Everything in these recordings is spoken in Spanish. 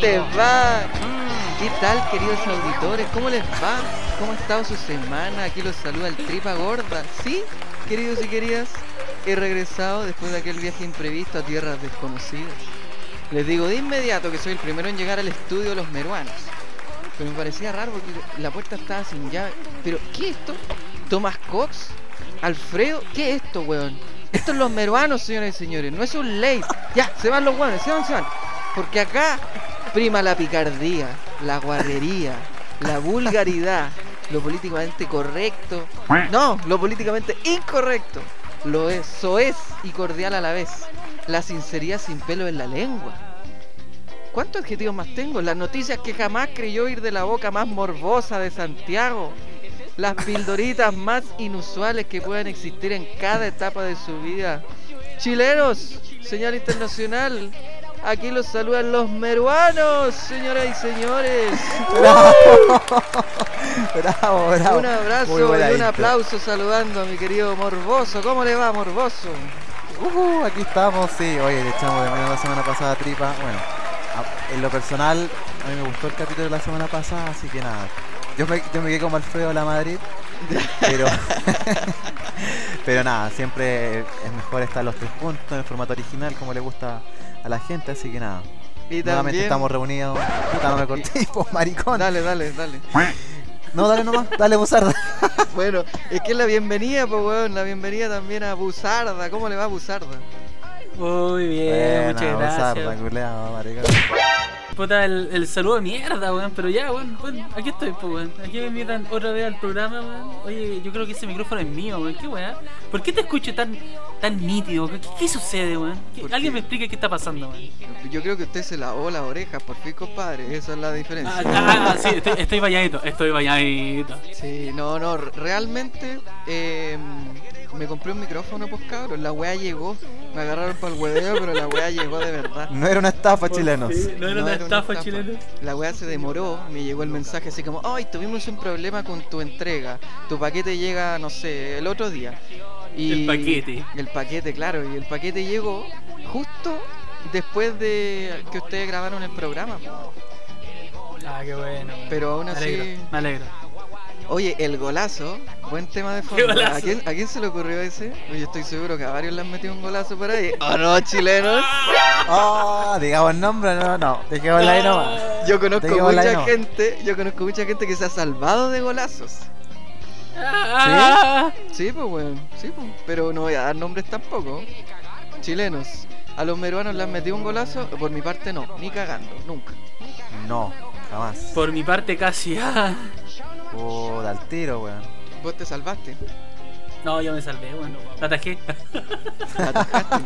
Te va. ¿Qué tal, queridos auditores? ¿Cómo les va? ¿Cómo ha estado su semana? Aquí los saluda el Tripa Gorda. ¿Sí, queridos y queridas? He regresado después de aquel viaje imprevisto a tierras desconocidas. Les digo de inmediato que soy el primero en llegar al estudio de los meruanos. Pero me parecía raro porque la puerta estaba sin llave. Pero, ¿qué es esto? ¿Tomás Cox? ¿Alfredo? ¿Qué es esto, weón? Esto es los meruanos, señores y señores. No es un ley. Ya, se van los weones, se van, se van. Porque acá prima la picardía, la guarrería, la vulgaridad, lo políticamente correcto. No, lo políticamente incorrecto. Lo es, soez y cordial a la vez. La sinceridad sin pelo en la lengua. ¿Cuántos adjetivos más tengo? Las noticias que jamás creyó ir de la boca más morbosa de Santiago. Las pildoritas más inusuales que puedan existir en cada etapa de su vida. Chilenos, señal internacional, Aquí los saludan los meruanos, señoras y señores. Bravo, bravo, bravo. Un abrazo y un aplauso saludando a mi querido Morboso. ¿Cómo le va, Morboso? Ujú, aquí estamos, sí. Oye, le echamos de menos la semana pasada tripa. Bueno, en lo personal, a mí me gustó el capítulo de la semana pasada, así que nada. Yo me, yo me quedé como Alfredo la Madrid, pero pero nada, siempre es mejor estar los tres juntos en el formato original como le gusta a la gente, así que nada. Y Nuevamente también... estamos reunidos. Puta, no me corté, pues, maricón. Dale, dale, dale. No, dale nomás, dale busarda. Bueno, es que es la bienvenida, pues, weón. La bienvenida también a Buzarda. ¿Cómo le va a Buzarda? Muy bien, Buena, muchas busarda, gracias. culeado, maricón. Puta, el, el saludo de mierda, weón. Pero ya, weón, weón, aquí estoy, pues, weón. Aquí me invitan otra vez al programa, weón. Oye, yo creo que ese micrófono es mío, weón. ¿Qué weón? ¿Por qué te escucho tan, tan nítido? ¿Qué, qué sucede, weón? ¿Qué- ¿Por Alguien me explique qué está pasando, weón. Yo creo que usted se lavó las orejas, por fin, compadre. Esa es la diferencia. Ah, ah, ah, sí, estoy, estoy bañadito, estoy bañadito. Sí, no, no, re- realmente eh, me compré un micrófono, pues cabrón. La weá llegó. Me agarraron para el hueveo, pero la weá llegó de verdad. No era una estafa, chilenos. Sí, no era No una era estafa, chilena. La weá se demoró, me llegó el mensaje así como, ay, tuvimos un problema con tu entrega. Tu paquete llega, no sé, el otro día. Y El paquete. El paquete, claro, y el paquete llegó justo después de que ustedes grabaron el programa. Ah, qué bueno. Pero aún Me así... alegro, me alegro. Oye, el golazo, buen tema de ¿Qué fondo. ¿A quién, a quién se le ocurrió ese? Yo estoy seguro que a varios le han metido un golazo por ahí. ¿O no, chilenos? Oh, digamos el nombre, no, no, dejémosla ahí nomás. Yo conozco mucha nomás. gente, yo conozco mucha gente que se ha salvado de golazos. Ah, Sí, pues, weón. Sí, pues. Pero no voy a dar nombres tampoco. Chilenos. A los meruanos le han metido un golazo. Por mi parte, no. Ni cagando. Nunca. No, jamás. Por mi parte casi. ah. Puta, al tiro, weón. Vos te salvaste. No, yo me salvé, weón. La atajé. La atajaste.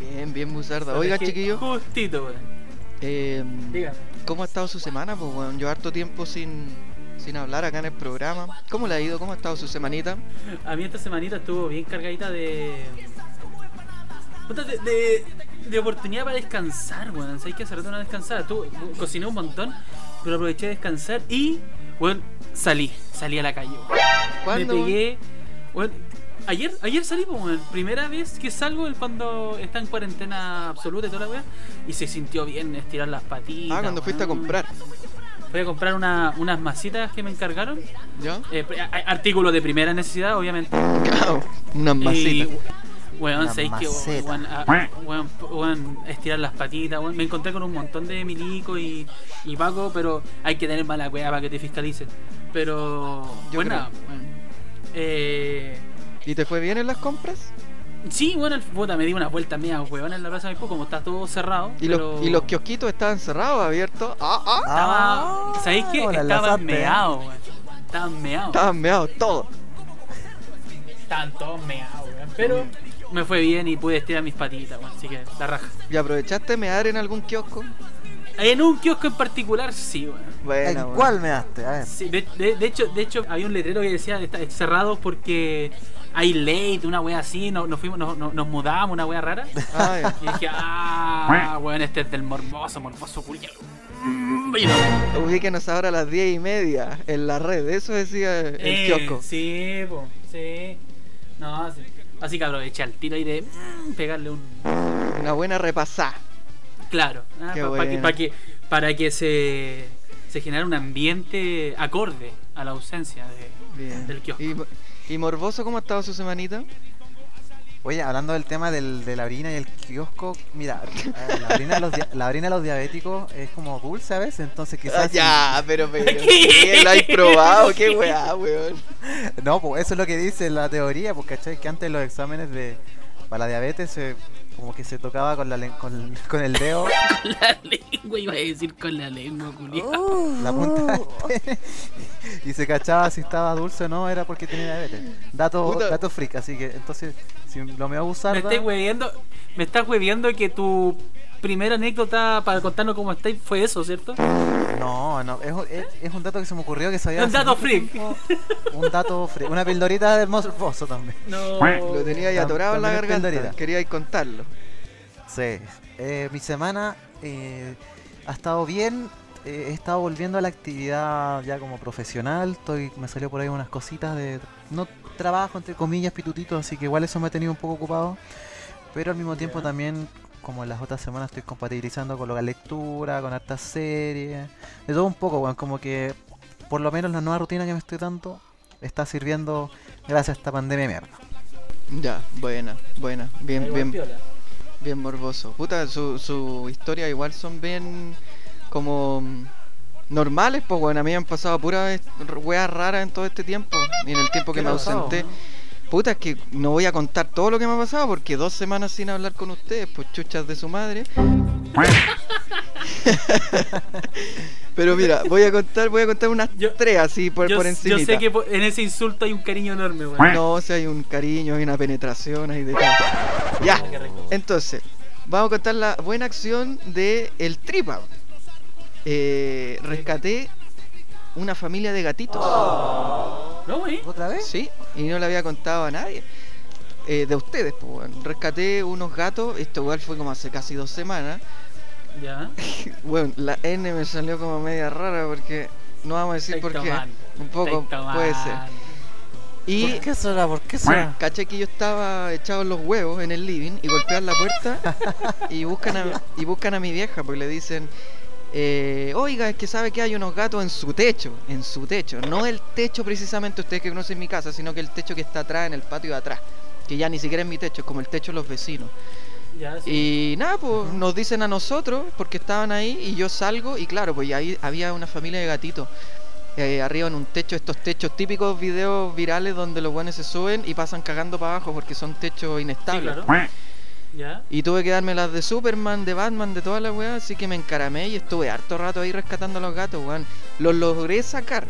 bien, bien, Buzarda. La Oiga, chiquillo. Justito, weón. Eh, Dígame. ¿Cómo ha estado su semana? Pues, weón. Yo harto tiempo sin, sin hablar acá en el programa. ¿Cómo le ha ido? ¿Cómo ha estado su semanita? A mí esta semanita estuvo bien cargadita de. De, de, de oportunidad para descansar, weón. Sabes que hace rato no descansaba. Tú cociné un montón, pero aproveché de descansar y, weón, salí. Salí a la calle. Me ¿Cuándo? weón? pegué. Ayer, ayer salí, pues, weón. Primera vez que salgo cuando está en cuarentena absoluta y toda la weá. Y se sintió bien estirar las patitas. Ah, cuando fuiste a comprar. Fui a comprar una- unas masitas que me encargaron. ¿Ya? Eh, a- a- artículos de primera necesidad, obviamente. Claro. Unas masitas. Weón, sabéis que maceta. weón, a- weón, weón, estirar las patitas, weón. Me encontré con un montón de milico y, y Paco, pero hay que tener mala weá para que te fiscalicen. Pero, Yo bueno, weón. Eh, ¿Y te fue bien en las compras? sí, bueno, el- puta, me di una vuelta media weón en la plaza de Maipú, como está todo cerrado. ¿Y, pero los, ¿Y los kiosquitos estaban cerrados, abiertos? Ah, ah. Estaba, ¿Sabéis qué? Ah, Estaban meados, weón. Estaban meados. Estaban meados todos. Estaban todos meados, weón. Pero me fue bien y pude estirar mis patitas, weón. Así que la raja. ¿Y aprovechaste de mear en algún kiosco? En un kiosco en particular, sí, weón. Bueno, ¿En bueno. cuál me daste? A ver. Sí, de, de- de hecho, de hecho, había un letrero que decía está cerrado porque hay late, una wea así, no- nos fuimos, nos, nos- nos mudamos, una wea rara. Ah, ya. Y dije, ah, weón, este es del morboso, morboso culiao. Mm. Ubíquenos ahora a las 10 y media en la red. Eso decía el Eh, kiosco. Sí, po, sí. No, sí. Así que aproveché al tiro ahí de mm, pegarle un. Una buena repasada. Claro, ah, Qué pa- pa que- bueno. pa que, para que se, se genere un ambiente acorde a la ausencia de, del kiosco. ¿Y, y Morboso, cómo ha estado su semanita? Oye, hablando del tema del, de la orina y el kiosco, mira, eh, la orina, de los, dia- la orina de los diabéticos es como dulce a veces, entonces quizás... Ah, ya, pero, pero ¿Qué? ¿lo has probado? ¿Qué weá, weón? No, pues eso es lo que dice la teoría, porque ¿cachai? Que antes los exámenes de para la diabetes se, como que se tocaba con, la, con, con el dedo, Con la lengua, iba a decir con la lengua, culiao. la punta y se cachaba si estaba dulce o no, era porque tenía diabetes. Dato, Puta. dato freak, así que entonces, si lo me voy a usar... Me estás hueviendo, me estás hueviendo que tu primera anécdota para contarnos cómo estáis fue eso, ¿cierto? No, no, es, un- es, es un dato que se me ocurrió que sabía... Un dato freak. tiempo. Un dato freak, una pildorita del morboso también. No. Lo tenía ahí atorado en la garganta. pildorita. Quería contarlo. Sí, eh, mi semana eh, ha estado bien. eh, he estado volviendo a la actividad ya como profesional. Estoy, me salió por ahí unas cositas de no trabajo entre comillas pitutitos, así que igual eso me ha tenido un poco ocupado. Pero al mismo tiempo también, como en las otras semanas, estoy compatibilizando con la lectura, con hartas series, de todo un poco, weón, como que por lo menos la nueva rutina que me estoy dando está sirviendo gracias a esta pandemia de mierda. Ya, buena, buena. Bien, bien, piola. bien morboso. Puta, su, su historia igual son bien como mm, normales, pues bueno, a mí me han pasado puras weas raras en todo este tiempo. Y en el tiempo que ¿Qué me ha pasado? ausenté. Puta, es que no voy a contar todo lo que me ha pasado porque dos semanas sin hablar con ustedes, pues chuchas de su madre. Pero mira, voy a contar, voy a contar unas Yo- tres así por, yo, por yo encima. sé que en ese insulto hay un cariño enorme, weón. No, o sea, hay un cariño, hay una penetración, hay de todo. Ya, entonces, vamos a contar la buena acción de El Tripa. Eh, rescaté una familia de gatitos. ¿No, güey? ¿Otra vez? Sí, y no le había contado a nadie. Eh, de ustedes, pues, bueno. Rescaté unos gatos, esto igual fue como hace casi dos semanas. Ya. Bueno, la N me salió como media rara porque no vamos a decir por qué. tomando, Un poco puede ser. Y ¿Por qué será? ¿Por qué será? Caché que yo estaba echado en los huevos en el living y golpean la puerta y buscan a, y buscan a mi vieja porque le dicen, eh, oiga, es que sabe que hay unos gatos en su techo, en su techo, no el techo precisamente ustedes que conocen mi casa, sino que el techo que está atrás en el patio de atrás, que ya ni siquiera es mi techo, es como el techo de los vecinos. Ya, sí. Y nada, pues nos dicen a nosotros porque estaban ahí y yo salgo y claro, pues ahí había una familia de gatitos. eh, arriba en un techo, estos techos típicos videos virales donde los buenos se suben y pasan cagando para abajo porque son techos Sí, inestables. claro. Ya. Y tuve que darme las de Superman, de Batman, de todas las weas, así que me encaramé y estuve harto rato ahí rescatando a los gatos, weón. Los logré sacar.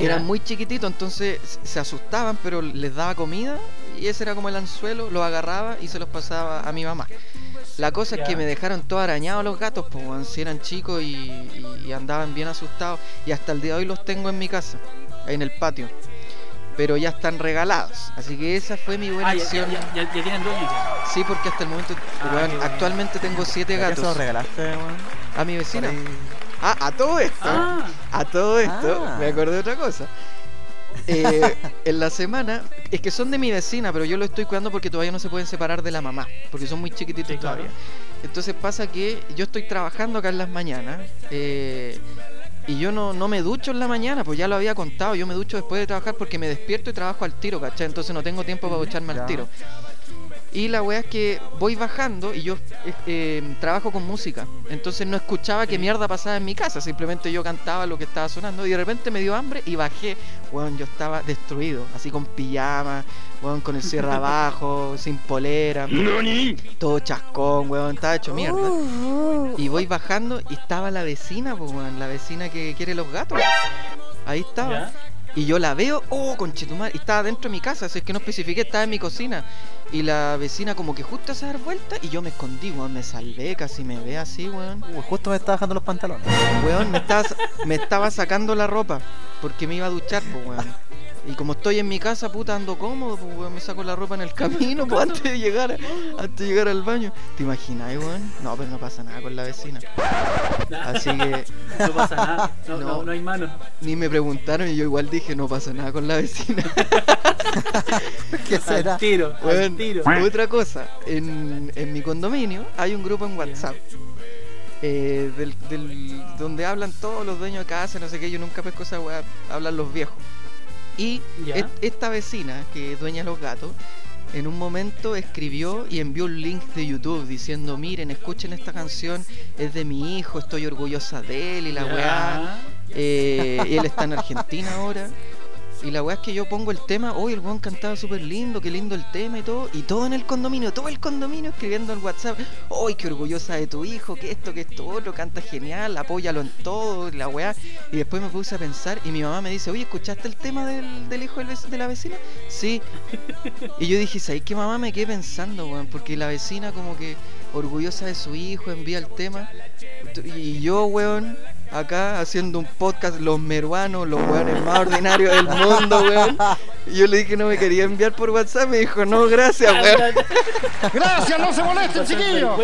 Eran Ya. muy chiquititos, entonces se asustaban, pero les daba comida y ese era como el anzuelo, los agarraba y se los pasaba a mi mamá. La cosa es que me dejaron todo arañados los gatos, pues weón, si eran chicos y, y- y andaban bien asustados. Y hasta el día de hoy los tengo en mi casa, en el patio. Pero ya están regalados. Así que esa fue mi buena Ah, acción. ya, ya, ya tienen dueño ya. Sí, porque hasta el momento, Ah, bueno. actualmente tengo siete ¿Por qué se los gatos. regalaste, weón? A mi vecina. Ah, a todo esto. Ah, A todo esto, Ah. me acordé de otra cosa. Eh, en la semana, es que son de mi vecina, pero yo lo estoy cuidando porque todavía no se pueden separar de la mamá, porque son muy chiquititos Sí, claro. todavía. Entonces pasa que yo estoy trabajando acá en las mañanas eh, y yo no, no me ducho en la mañana, pues ya lo había contado, yo me ducho después de trabajar porque me despierto y trabajo al tiro, ¿cachai? Entonces no tengo tiempo para ducharme al tiro. Y la wea es que voy bajando y yo eh, eh, trabajo con música. Entonces no escuchaba qué mierda pasaba en mi casa. Simplemente yo cantaba lo que estaba sonando. Y de repente me dio hambre y bajé. Weón, yo estaba destruido. Así con pijama, weón, con el cierre abajo, sin polera. Todo chascón, weón. Estaba hecho mierda. Y voy bajando y estaba la vecina, pues, weón. La vecina que quiere los gatos. Ahí estaba. Y yo la veo, oh, conchetumar, y estaba dentro de mi casa, así es que no especifiqué, estaba en mi cocina. Y la vecina como que justo hace dar vuelta y yo me escondí, weón, me salvé, casi me ve así, weón. Uy, justo me estaba bajando los pantalones. Weón, me estaba, me estaba sacando la ropa, porque me iba a duchar, pues, weón. Y como estoy en mi casa, puta, ando cómodo, pues, weón, me saco la ropa en el camino, pues, antes de llegar, antes de llegar al baño. ¿Te imaginas, weón? No, pero no pasa nada con la vecina. Así que No pasa nada. No, No. no. no hay mano. ni me preguntaron y yo igual dije, no pasa nada con la vecina. ¿Qué será? Al tiro, al Weón, tiro. otra cosa, en, en mi condominio hay un grupo en WhatsApp eh, del, del- donde hablan todos los dueños de casa, no sé qué, yo nunca pesco esa weá, hablan los viejos. Y et- esta vecina que es dueña de los gatos, en un momento escribió y envió un link de YouTube diciendo, miren, escuchen esta canción, es de mi hijo, estoy orgullosa de él y la weá. Eh, y él está en Argentina ahora. Y la weá es que yo pongo el tema, hoy el weón cantaba súper lindo, qué lindo el tema y todo. Y todo en el condominio, todo el condominio escribiendo en WhatsApp, hoy qué orgullosa de tu hijo, que esto, que esto, otro, canta genial, apóyalo en todo, la weá. Y después me puse a pensar y mi mamá me dice, oye, ¿escuchaste el tema del, del hijo de la vecina? Sí. Y yo dije, ¿sabes qué mamá me quedé pensando, weón? Porque la vecina como que orgullosa de su hijo envía el tema. Y yo, weón, acá haciendo un podcast, los meruanos, los weones más ordinarios del mundo, weón. Y yo le dije que no me quería enviar por WhatsApp, me dijo, no, gracias, weón. Gracias, no se molesten, chiquillos.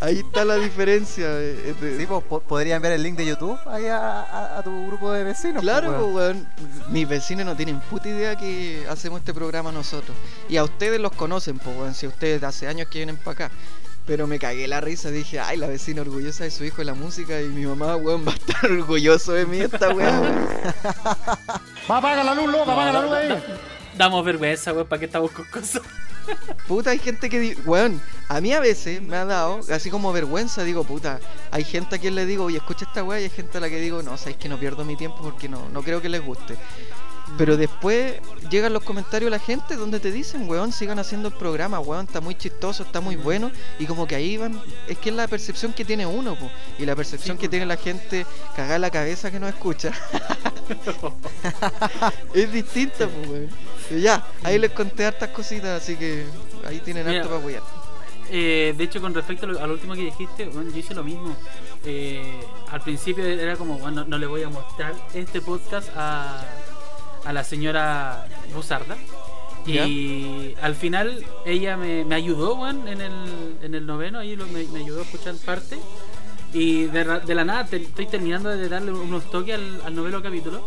Ahí está la diferencia. de- Sí, pues, po- podría enviar el link de YouTube ahí a, a- a tu grupo de vecinos. Claro, pues, pues, weón. weón. Mis vecinos no tienen puta idea que hacemos este programa nosotros. Y a ustedes los conocen, pues, weón. Si ustedes hace años que vienen para acá. Pero me cagué la risa, dije, ay, la vecina orgullosa de su hijo de la música y mi mamá, weón, va a estar orgulloso de mí esta weón. Va, apaga la luz, loca, apaga la luz ahí. Damos vergüenza, weón, para que estamos con cosas. Puta, hay gente que, di- weón, a mí a veces me ha dado, así como vergüenza, digo, puta, hay gente a quien le digo, oye, escucha esta weá, y hay gente a la que digo, no, sabéis que no pierdo mi tiempo porque no, no creo que les guste. Pero después llegan los comentarios de la gente donde te dicen, weón, sigan haciendo el programa, weón, está muy chistoso, está muy bueno. Y como que ahí van, es que es la percepción que tiene uno, po, y la percepción Sí, que po. tiene la gente cagada la cabeza que no escucha. es distinta, pues, weón. Pero ya, ahí les conté hartas cositas, así que ahí tienen Mira, harto para apoyar. Eh, de hecho, con respecto a lo, a lo último que dijiste, bueno, yo hice lo mismo. Eh, al principio era como, bueno, no, le voy a mostrar este podcast a, a la señora Buzarda. Y al final ella me, me ayudó, weón, en el, en el noveno, ahí lo- me, me ayudó a escuchar parte. Y de, de la nada te- estoy terminando de darle unos toques al, al noveno capítulo.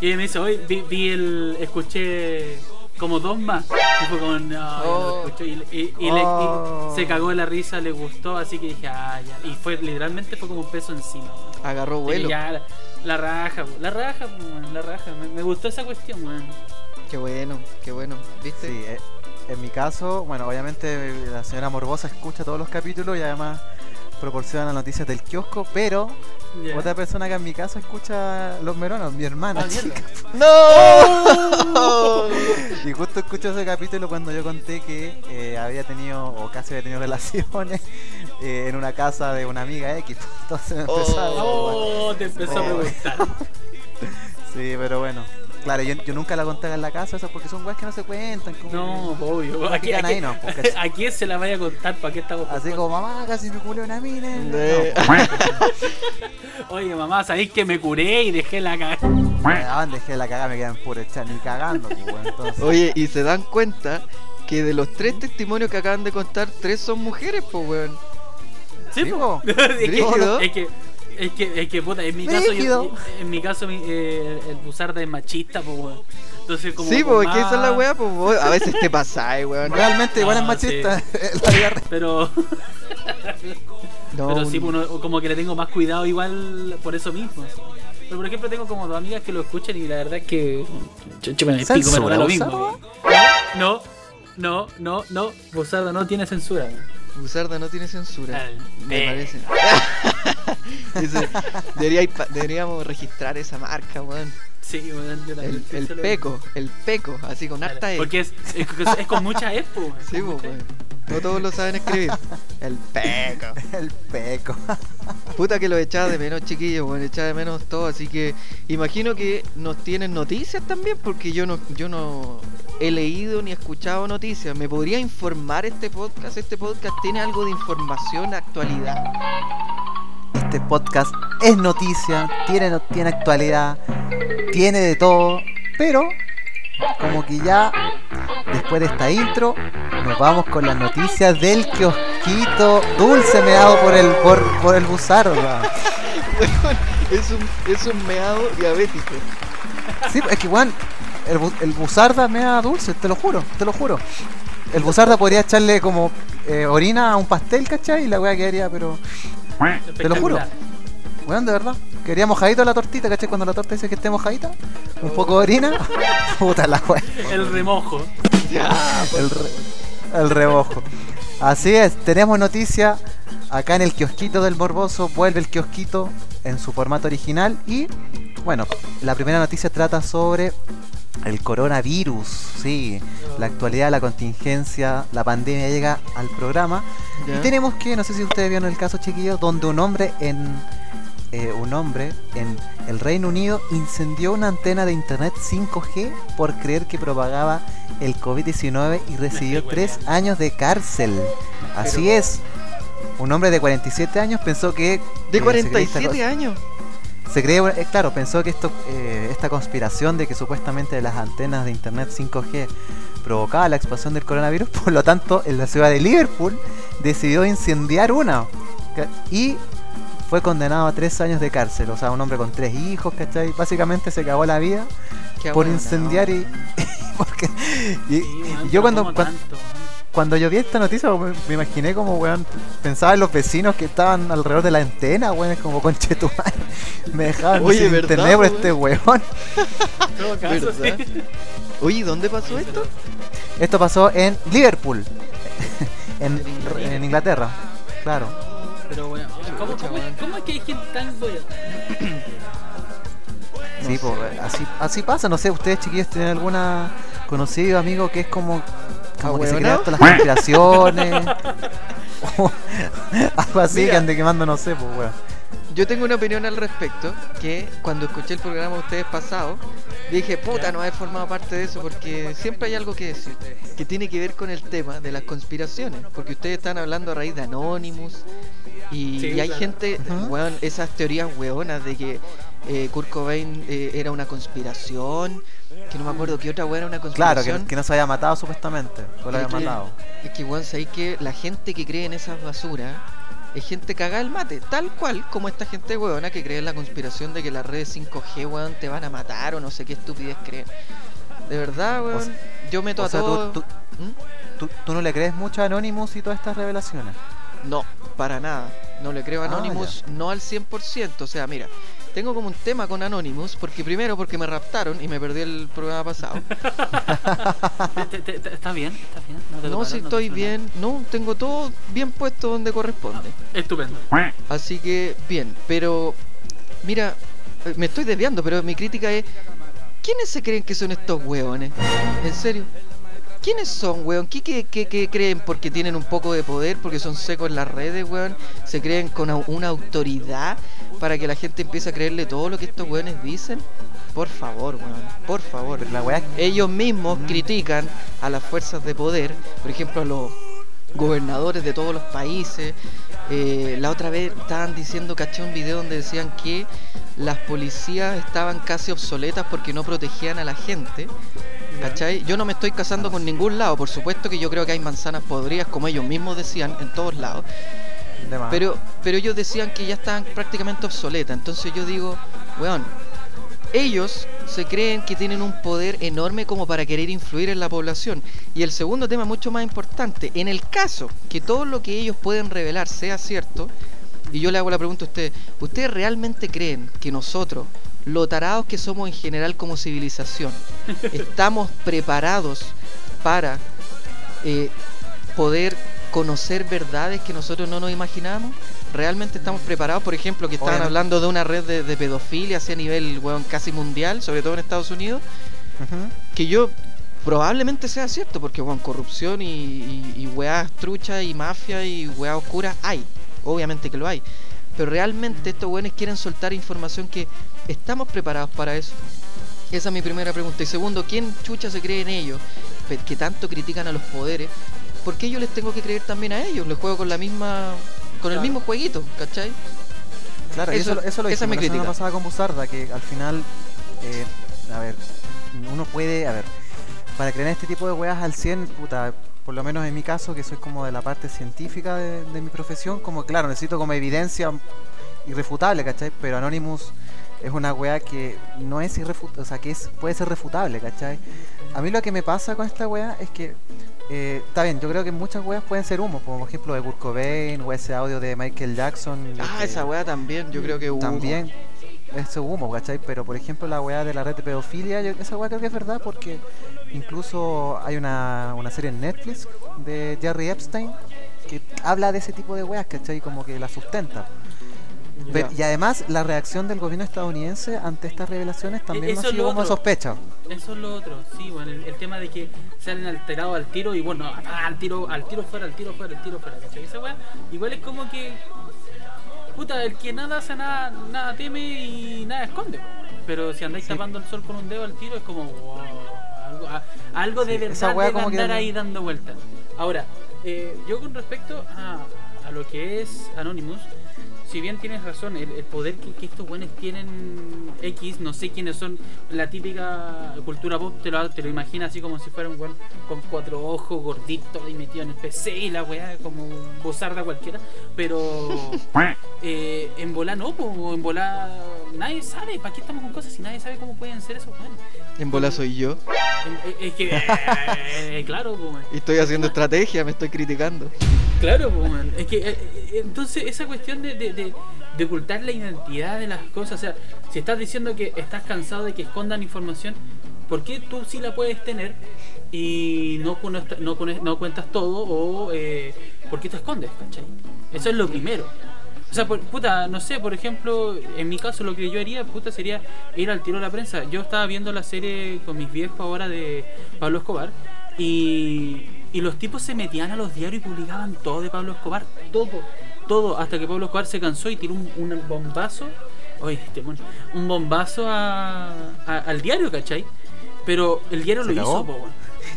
Y ella me dice, hoy vi, vi el. escuché como dos más. Y fue como, no, Oh. escuché. Y, y- y le- y Oh. se cagó de la risa, le gustó, así que dije, ah, ya. Y fue literalmente fue como un peso encima. weón. Agarró vuelo. ya, la, raja, la raja, la raja. Me, me gustó esa cuestión, weón. Qué bueno, qué bueno. ¿Viste? Sí, eh, en mi caso, bueno, obviamente la señora Morbosa escucha todos los capítulos y además proporciona las noticias del kiosco, pero otra persona que en mi caso escucha los meronos, mi hermana Ah. ¡No! Y justo escucho ese capítulo cuando yo conté que eh, había tenido, o casi había tenido relaciones eh, en una casa de una amiga X. Entonces me empezó a. Oh, te empezó a Oh. preguntar. Sí, pero bueno. Claro, yo, yo nunca la conté en la casa, eso porque son weas que no se cuentan. Como No, obvio. Aquí ahí, no, porque- ¿A quién se la vaya a contar? ¿Para qué estamos con Así como, mamá, casi me culé una mina. Oye, mamá, ¿sabéis que me curé y dejé la cagada? ¿A dónde dejé la cagada? Me quedan puro echar ni cagando, pues, entonces. Oye, y se dan cuenta que de los tres testimonios que acaban de contar, tres son mujeres, pues, weón. Sí, Sí, po. po. es, que, es que es que es que puta, en mi caso yo, en mi caso mi- eh, el Buzarda es machista, pues weón. Entonces como Sí, con pues, que esa es la weá, pues, a veces te pasáis, weón. Realmente igual es machista. real. Pero No, pero sí, un- pues, uno- como que le tengo más cuidado igual por eso mismo. así. Pero por ejemplo tengo como dos amigas que lo escuchan y la verdad es que chupa en el pico, pero da lo mismo. ¿Censura, weón. No, no, no, no, Buzarda no tiene censura. weón. Buzarda no tiene censura. Al Me parece. Debería- deberíamos registrar esa marca, weón. Sí, weón, yo también El, el peco, el peco, así con harta E. Porque es, es, es con mucha E, po, weón, Sí, mucha E. weón. No todos lo saben escribir. El peco. El peco. Puta que lo echaba de menos, chiquillos, bueno, echaba de menos todo, así que imagino que nos tienen noticias también, porque yo no, yo no he leído ni escuchado noticias. ¿Me podría informar este podcast? Este podcast tiene algo de información, actualidad. Este podcast es noticia, tiene, tiene actualidad, tiene de todo, pero como que ya después de esta intro nos vamos con las noticias del kiosquito dulce meado por el por, por el buzarda. Weón, es un, es un meado diabético. Sí, es que weón, el, el buzarda me da dulce, te lo juro, te lo juro. El buzarda podría echarle como eh, orina a un pastel, ¿cachai? Y la weá quedaría, pero. Te lo juro. Weón, de verdad. Quería mojadito la tortita, ¿cachai? Cuando la torta dice que esté mojadita. Un poco de orina. Puta la weá. El remojo. El, re- el rebojo. Así es, tenemos noticia acá en el kiosquito del Morboso. Vuelve el kiosquito en su formato original. Y bueno, la primera noticia trata sobre el coronavirus. Sí, la actualidad, la contingencia, la pandemia llega al programa. Ya. Y tenemos que, no sé si ustedes vieron el caso, chiquillos, donde un hombre en. eh, un hombre en el Reino Unido incendió una antena de internet 5G por creer que propagaba el COVID-19 y recibió tres años de cárcel. Así es. Un hombre de 47 años pensó que. De eh, se creía esta 47 cosa- años. se cree, eh, claro, pensó que esto, eh, esta conspiración de que supuestamente las antenas de internet 5G provocaba la expansión del coronavirus, por lo tanto, en la ciudad de Liverpool decidió incendiar una y fue condenado a tres años de cárcel. O sea, un hombre con tres hijos, ¿cachai? Básicamente se cagó la vida Qué por incendiar y. porque- y- y yo cuando, cuando yo vi esta noticia me, me imaginé como, weón, pensaba en los vecinos que estaban alrededor de la antena, weón, es como conchetumar. Me dejaban Oye, sin ¿verdad, internet por este weón. Todo caso, sí. Oye, ¿dónde pasó esto? Esto pasó en Liverpool, en, En Inglaterra. en Inglaterra, claro. Pero weón, ¿cómo, es que hay gente tan weón? Sí, po, así, así pasa, no sé, ustedes chiquillos tienen alguna conocido amigo que es como, como que se crea ¿Ahueonado? todas las conspiraciones. algo así Mira. que ande quemando, no sé, pues weón. Yo tengo una opinión al respecto, que cuando escuché el programa de ustedes pasado, dije, puta, no he formado parte de eso porque siempre hay algo que decir, que tiene que ver con el tema de las conspiraciones, porque ustedes están hablando a raíz de Anonymous y, Sí, y hay claro. gente, Ujú. weón, esas teorías weonas de que eh, Kurt Cobain eh, era una conspiración, que no me acuerdo qué otra weón era una Claro, conspiración. que, que no se había matado supuestamente, o lo Es había que- matado. Es que, weón, sabéis que la gente que cree en esas basuras es gente cagada al mate, tal cual como esta gente weona que cree en la conspiración de que las redes 5G, weón, te van a matar o no sé qué estupidez creen. De verdad, weón, sea- yo meto O a sea, tú, todos. tú, ¿Mm? tú- tú no le crees mucho a Anonymous y todas estas revelaciones. No, para nada. No le creo a Ah, Anonymous, no al 100%. O sea, mira, tengo como un tema con Anonymous, porque primero porque me raptaron y me perdí el programa pasado. ¿Estás bien? ¿Estás bien? te No, si estoy bien, no, tengo todo bien puesto donde corresponde. nada? Estupendo. Así que, bien, pero mira, eh, me estoy desviando, pero mi crítica es, ¿quiénes se creen que son estos hueones? ¿En serio? ¿Quiénes son, weón? ¿Qué, qué, qué- qué creen porque tienen un poco de poder, porque son secos en las redes, weón? ¿Se creen con una autoridad para que la gente empiece a creerle todo lo que estos weones dicen? Por favor, weón, por favor. Pero la weá Ellos mismos critican a las fuerzas de poder, por ejemplo a los gobernadores de todos los países. Eh, la otra vez estaban diciendo, caché un video donde decían que las policías estaban casi obsoletas porque no protegían a la gente. ¿Cachai? Yo no me estoy casando con ningún lado, por supuesto que yo creo que hay manzanas podridas, como ellos mismos decían, en todos lados. Pero, pero ellos decían que ya estaban prácticamente obsoletas. Entonces yo digo, weón, ellos se creen que tienen un poder enorme como para querer influir en la población. Y el segundo tema, mucho más importante, en el caso que todo lo que ellos pueden revelar sea cierto, y yo le hago la pregunta a ustedes, ¿ustedes realmente creen que nosotros, lo tarados que somos en general como civilización, estamos preparados para eh, poder conocer verdades que nosotros no nos imaginamos? ¿Realmente estamos preparados? Por ejemplo, que estaban Obviamente. hablando de una red de, de pedofilia así a nivel weón, casi mundial, sobre todo en Estados Unidos, que yo probablemente sea cierto, porque bueno, corrupción y, y, y weas truchas y mafia y weas oscuras hay, obviamente que lo hay. Pero realmente estos weones quieren soltar información que estamos preparados para eso. Esa es mi primera pregunta. Y segundo, ¿quién chucha se cree en ellos? Que tanto critican a los poderes. ¿Por qué yo les tengo que creer también a ellos? Les juego con la misma. con el mismo jueguito, ¿cachai? Claro, Eso- eso, eso lo esa es mi la pasada con Buzarda, que al final, eh, a ver, uno puede, a ver, para creer en este tipo de weas al 100, puta, por lo menos en mi caso, que soy como de la parte científica de, de mi profesión, como claro, necesito como evidencia irrefutable, ¿cachai? Pero Anonymous es una weá que no es irrefutable, o sea, que es, puede ser refutable, ¿cachai? A mí lo que me pasa con esta weá es que, eh, está bien, yo creo que muchas weas pueden ser humo, como por ejemplo de Kurt Cobain o ese audio de Michael Jackson. Ah, que- esa weá también, yo creo que hubo. También, ese humo, ¿cachai? Pero por ejemplo la weá de la red de pedofilia, yo- esa weá creo que es verdad porque incluso hay una, una serie en Netflix de Jerry Epstein que habla de ese tipo de weas, ¿cachai? Como que la sustenta. Y además la reacción del gobierno estadounidense ante estas revelaciones también eso no ha es sido lo como sospecha. Eso es lo otro, sí, bueno, el, el tema de que salen alterados al tiro y bueno, ah, al tiro, al tiro fuera, al tiro fuera, al tiro fuera, ¿cachai? Esa weá, igual es como que. Puta, el que nada hace nada, nada teme y nada esconde, pero si andáis Sí. tapando el sol con un dedo al tiro es como wow, algo, a- algo de Sí, esa verdad weá debe como andar da- ahí dando vueltas. Ahora, eh, yo con respecto a, a lo que es Anonymous, si bien tienes razón, el, el poder que, que estos buenos tienen X, no sé quiénes son, la típica cultura pop te lo, te lo imaginas así como si fuera un weón con cuatro ojos, gordito y metido en el PC y la weá, como un bozarda cualquiera, pero eh, en volar no, po, en volar nadie sabe, ¿para qué estamos con cosas si nadie sabe cómo pueden ser esos weones? En bola soy yo. Eh, Es que, eh, claro, po. Y estoy haciendo estrategia, me estoy criticando. Claro, es que eh, eh, entonces esa cuestión de, ocultar la identidad de las cosas, o sea, si estás diciendo que estás cansado de que escondan información, ¿por qué tú sí la puedes tener y no, no, cono- no cuentas todo o eh, por qué te escondes, ¿cachai? Eso es lo primero. O sea, puta, no sé, por ejemplo, en mi caso lo que yo haría, puta, sería ir al tiro a la prensa. Yo estaba viendo la serie con mis viejos ahora de Pablo Escobar y, y los tipos se metían a los diarios y publicaban todo de Pablo Escobar, todo, todo, hasta que Pablo Escobar se cansó y tiró un, un bombazo, oye, este mon- un bombazo a, a- al diario, ¿cachai? Pero el diario ¿Se lo cagó? hizo, po,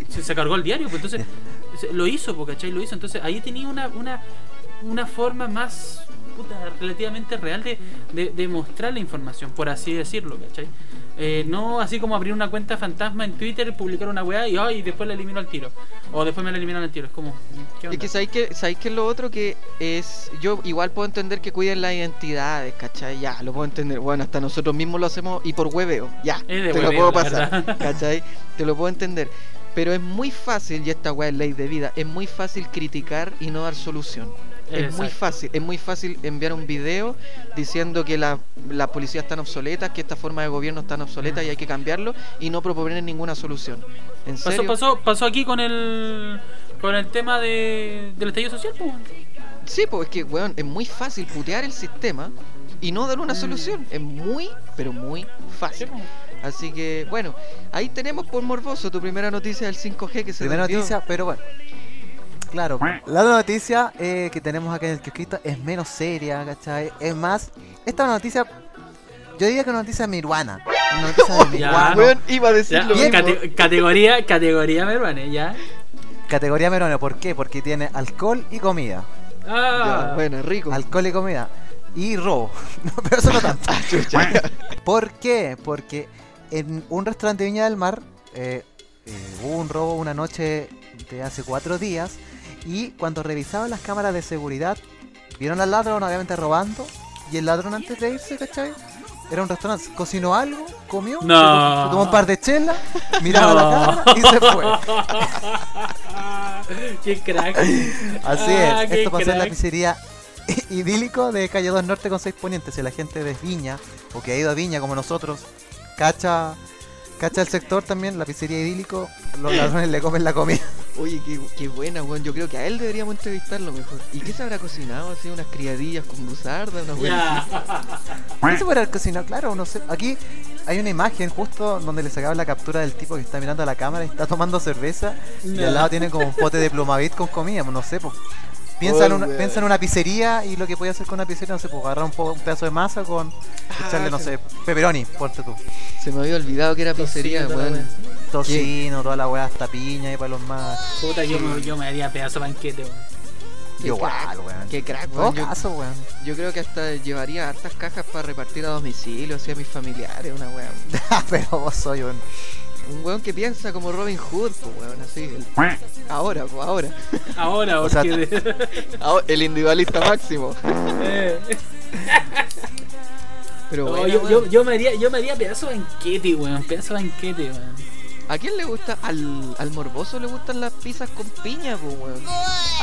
se, se cargó el diario, pues entonces se- lo hizo, po, ¿cachai? Lo hizo, entonces ahí tenía una, una, una forma más puta, relativamente real de, de, de mostrar la información, por así decirlo, ¿cachai? Eh, no así como abrir una cuenta fantasma en Twitter, publicar una weá y, ay, después la elimino al tiro. O después me la eliminan al tiro. Es como, ¿qué Es que sabéis que, sabéis que lo otro que es. Yo igual puedo entender que cuiden las identidades, ¿cachai? Ya, lo puedo entender. Bueno, hasta nosotros mismos lo hacemos y por hueveo. Ya, Es de te lo puedo pasar. ¿cachai? Te lo puedo entender. Pero es muy fácil, y esta weá es ley de vida, es muy fácil criticar y no dar solución. Es muy fácil, es muy fácil enviar un video diciendo que la, la policía están obsoletas, que esta forma de gobierno están obsoleta y hay que cambiarlo y no proponer ninguna solución. ¿En Pasó, serio? pasó, pasó aquí con el con el tema de, del estallido social, pues. Sí, pues es que, weón, es muy fácil putear el sistema y no dar una Mm. solución. Es muy, pero muy Sí, fácil. pues. Así que, bueno, ahí tenemos por morboso tu primera noticia del 5G que se Primera noticia, pero bueno. Claro, la otra noticia eh, que tenemos acá en el kiosquito es menos seria, ¿cachai? Es más, esta es una noticia, yo diría que es una noticia miruana. Una noticia de Ya. miruano, Weón, iba a decir Ya, lo mismo. cate- categoría, categoría Meruane, ya. categoría miruana. ¿Por qué? Porque tiene alcohol y comida. Ah, Ya, bueno, rico. Alcohol y comida. Y robo. Pero eso no tanto. Chucha. ¿Por qué? Porque en un restaurante de Viña del Mar eh, eh, hubo un robo una noche de hace cuatro días y cuando revisaban las cámaras de seguridad vieron al ladrón obviamente robando y el ladrón antes de irse, ¿cachai? Era un restaurante, cocinó algo, comió, No. tomó un par de chelas, miraba No. la cámara y se fue. qué crack. Así Ah, es, qué esto pasó en la crack. pizzería idílico de Calle 2 Norte con 6 Ponientes. Si la gente de Viña, o que ha ido a Viña como nosotros, cacha, cacha el sector también, la pizzería idílico, los ladrones le comen la comida. Oye, qué, qué buena, weón. Yo creo que a él deberíamos entrevistarlo mejor. ¿Y qué se habrá cocinado? ¿Así unas criadillas con buzarda? Unas? Ya. ¿Qué se puede haber cocinado? Claro, no sé. Aquí hay una imagen justo donde le sacaban la captura del tipo que está mirando a la cámara y está tomando cerveza y al lado tiene como un pote de plumavit con comida, no sé, pues. Piensa, en una, weón. piensa en una pizzería y lo que podía hacer con una pizzería, no sé, pues agarrar un, po- un pedazo de masa con echarle, no sé, pepperoni, ponte tú. Se me había olvidado que era pizzería, weón. Tocino, toda la weá, hasta piña y para los más. Puta, yo, me- yo me haría pedazo de banquete, weón. Crack, weón. Qué crack, weón. Yo, caso, weón. yo creo que hasta llevaría hartas cajas para repartir a domicilio, así a mis familiares, una weón. Pero vos soy un. Un weón que piensa como Robin Hood, pues weón, así. el- Ahora, pues ahora. Ahora, O sea, El individualista máximo. Eh, Pero Oh, buena, yo, weón. yo, yo me haría, yo me haría pedazo de banquete, weón. Pedazo de banquete, weón. ¿A quién le gusta? Al, al morboso le gustan las pizzas con piña, pues, weón.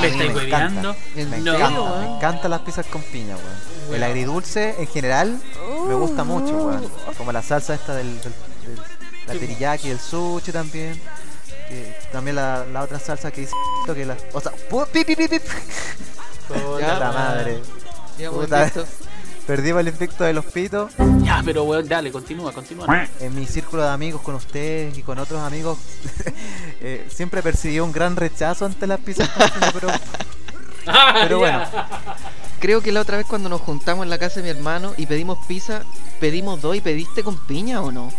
Me estáis hueveando. encanta. ¿En Me No, encanta, me encantan las pizzas con piña, weón. El agridulce en general me gusta mucho, weón. Como la salsa esta del- la teriyaki, el sushi también. Que también la, la otra salsa que dice que la. O sea, pu- pi, pi, pi, pi. Puta Ya, la madre. Ya Puta. Perdimos el invicto de los pitos. Ya, pero weón, dale, continúa, continúa. En mi círculo de amigos con ustedes y con otros amigos, eh, siempre percibí un gran rechazo ante las pizzas pero Ah, Pero bueno. Creo que la otra vez cuando nos juntamos en la casa de mi hermano y pedimos pizza, pedimos dos y pediste con piña o no?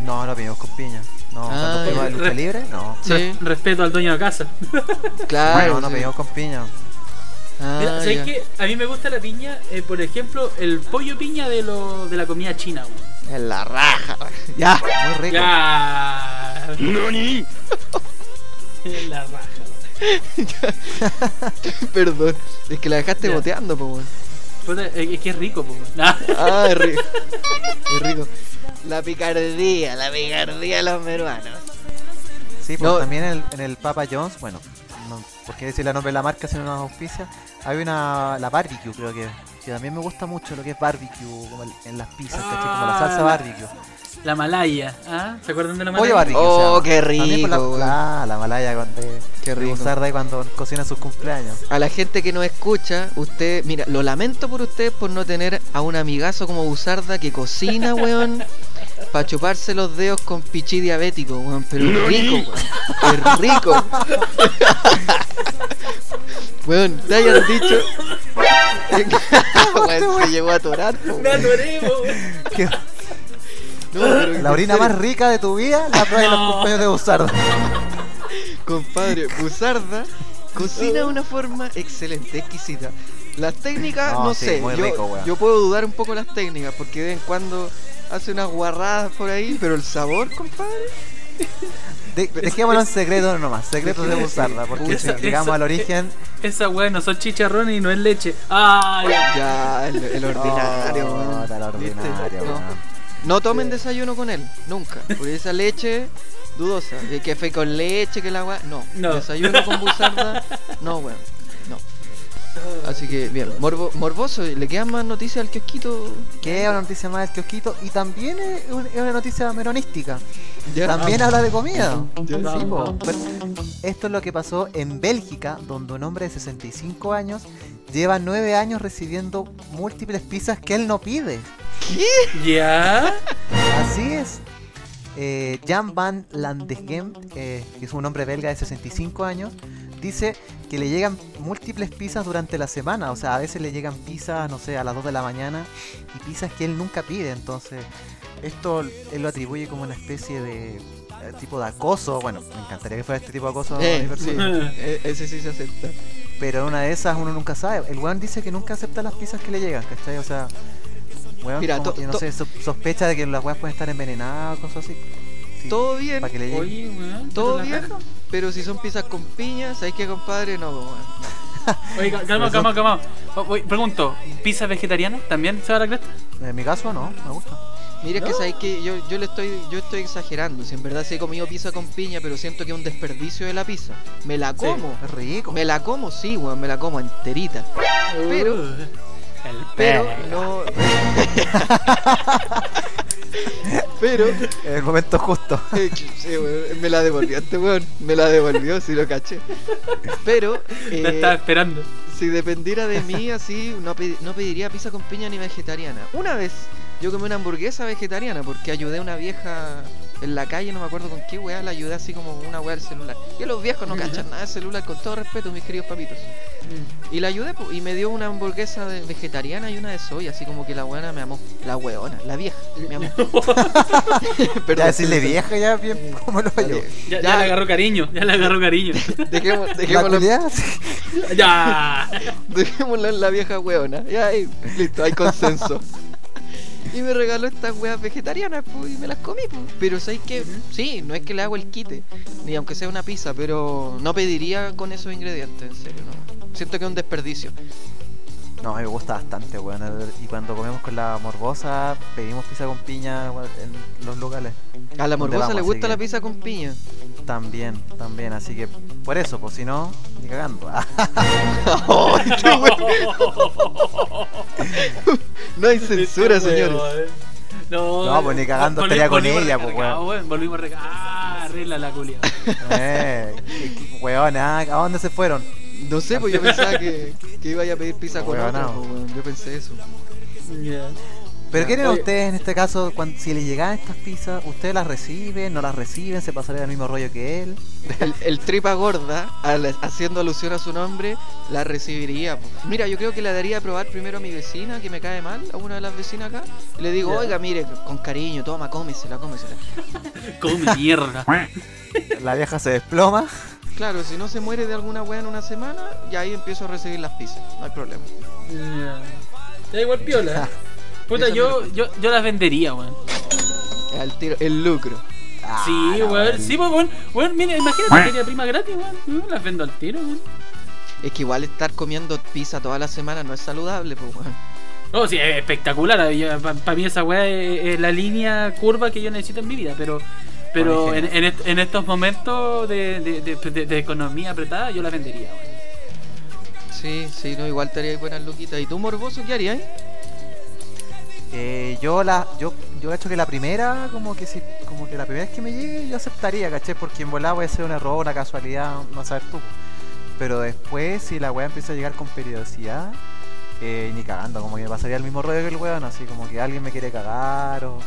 No, no pedimos con piña. No, Ah, cuando ya. lucha Re- libre, no. Sí. Re- Respeto al dueño de casa. Claro. no, no sí. pedimos con piña. Ah, Mira, ¿sabes qué? A mí me gusta la piña, eh, por ejemplo, el pollo piña de, lo, de la comida china, weón. En la raja. Ya. Muy rico. Ya. En la raja. Perdón. Es que la dejaste Ya. boteando, pues. Puta, Es que es rico, weón. Ah, es rico. Es rico. La picardía, la picardía de los peruanos. Sí, pues No. también en el, en el Papa John's, bueno, no, por qué decir la nombre de la marca si no nos auspicia, hay una, la barbecue creo que, que también me gusta mucho lo que es barbecue, como el- en las pizzas. Como la Ah, salsa barbecue. La malaya. ¿Ah? ¿Se acuerdan de la malaya? Barbecue. Oh, qué por la, rico, weón. la, la malaya cuando, Qué rico. Buzarda y cuando cocina sus cumpleaños. A la gente que nos escucha, usted, mira, lo lamento por ustedes por no tener a un amigazo como Buzarda que cocina, weón, para chuparse los dedos con pichí diabético, weón, pero es rico, weón, es rico. Weón, te hayan dicho. Weón, se llegó a atorar, po, Me weón. atoré, No, pero la orina más rica de tu vida la en los No. cumpleaños de Buzarda. Compadre, Buzarda cocina de una forma excelente, exquisita. Las técnicas, no, No, sí, sé, yo, rico, weón. yo puedo dudar un poco las técnicas porque de vez en cuando hace unas guarradas por ahí, pero el sabor, compadre. De- dejémoslo en secreto nomás, secretos de Buzarda, porque si Esa- llegamos esa- al origen, Esa weá no son chicharrones y no es leche. ¡Ay! Ya, el, el ordinario, Oh, ¿Viste? ordinario, No. No tomen desayuno con él, nunca. Porque esa leche dudosa, de que fue con leche, que el agua. No. No. Desayuno con buzarda, no, weón. Así que, bien. Morbo- morboso, ¿le quedan más noticias al kiosquito? que es una noticia más del kiosquito y también es un- es una noticia meronística. Ya. También habla de comida. Ya. Sí, po. Pero esto es lo que pasó en Bélgica, donde un hombre de 65 años lleva 9 años recibiendo múltiples pizzas que él no pide. ¿Ya? Así es. Eh, Jan van Landegem, eh, que es un hombre belga de 65 años, dice que le llegan múltiples pizzas durante la semana. O sea, a veces le llegan pizzas, no sé, a las 2 de la mañana y pizzas que él nunca pide. Entonces, esto él lo atribuye como una especie de eh, tipo de acoso. Bueno, me encantaría que fuera este tipo de acoso. Eh, persona. sí, e- ese sí se acepta. Pero en una de esas uno nunca sabe. El weón dice que nunca acepta las pizzas que le llegan, ¿cachai? O sea, weón Mira, como que, no sé, so- sospecha de que las weas pueden estar envenenadas o cosas así. Sí, Todo bien, Para que le llegue. Oye, weón. todo bien. caja. Pero si son pizzas con piña, ¿sabes qué, compadre? No, weón. Oye, ca- calma, calma, calma. Oye, pregunto, ¿pizza vegetariana también se va a la cresta? En mi caso no, me gusta. Mira, es que No. sabes que yo, yo le estoy, yo estoy exagerando. Si en verdad sí he comido pizza con piña, pero siento que es un desperdicio de la pizza. Me la como. Es rico. Me la como, sí, weón, me la como enterita. Pero- Uh, el Pero pe- no. pero. El momento justo. eh, sí, weón, me la devolvió este weón. Me la devolvió, si lo caché. Pero. La eh, estaba esperando. si dependiera de mí, así, no, pedi- no pediría pizza con piña ni vegetariana. Una vez yo comí una hamburguesa vegetariana porque ayudé a una vieja en la calle, no me acuerdo con qué weá, la ayudé así como una weá del celular. Y los viejos no cachan nada del celular, con todo respeto, mis queridos papitos. Y la ayudé y me dio una hamburguesa de- vegetariana y una de soya, así como que la buena me amó. La weona, la vieja, me amó. Perdón, Ya decirle vieja ya bien como lo La yo. vieja. Ya, ya Ya, le agarró cariño, ya le agarró cariño. Dejemos, La dejémoslo, culiá, ya. dejémoslo en la vieja weona. Ya, ahí, listo, hay consenso. Y me regaló estas weas vegetarianas, pues, y me las comí, pues. Pero sabéis que, sí, no es que le hago el quite, ni aunque sea una pizza, pero no pediría con esos ingredientes, en serio, no. Siento que es un desperdicio. No, a mí me gusta bastante, weón. Y cuando comemos con la morbosa, pedimos pizza con piña weón, en los locales. A la ¿Dónde morbosa vamos? le gusta que- la pizza con piña. También, también. Así que por eso, pues si no, ni cagando. Weón. no hay censura, Este señores. weón. No, No, pues ni cagando estaría con ella, pues, weón. Volvimos recargados. Ah, arregla la culia. eh, weón, ah, ¿a dónde se fueron? No sé, pues yo pensaba que, que iba a pedir pizza con otra. Huevonao. pues, weón. Yo pensé eso. ¿Pero qué oye. ustedes en este caso? Cuando, si les llegan estas pizzas, ¿ustedes las reciben? ¿No las reciben? ¿Se pasaría el mismo rollo que él? El, el tripa gorda, al- haciendo alusión a su nombre, la recibiría. Mira, yo creo que la daría a probar primero a mi vecina, que me cae mal, a una de las vecinas acá. Y le digo, oiga, mire, con cariño, toma, cómesela, cómesela. Come mierda. La vieja se desploma. Claro, si no se muere de alguna wea en una semana, ya ahí empiezo a recibir las pizzas, no hay problema. Ya. Da igual piola. Puta, yo, yo, yo las vendería, weón. Al tiro, el lucro. Ah, Sí, weón. Sí, pues, weón. Weón, mira, imagínate que prima gratis, weón. Las vendo al tiro, weón. Es que igual estar comiendo pizza toda la semana no es saludable, pues weón. No, sí, es espectacular. Para mí esa weá es, es la línea curva que yo necesito en mi vida, pero pero en, en est- en estos momentos de, de, de- de- de economía apretada yo la vendería. weón. Sí, sí, no, igual te haría buenas luquitas. ¿Y tú, morboso, qué harías? Eh, yo la, yo, yo he hecho que la primera, como que si, como que la primera vez que me llegue, yo aceptaría, ¿caché? Porque en volada puede ser un error, una casualidad, no sabes tú. Pero después, si la weá empieza a llegar con periodicidad, eh, ni cagando, como que me pasaría el mismo rollo que el weón, así como que alguien me quiere cagar, o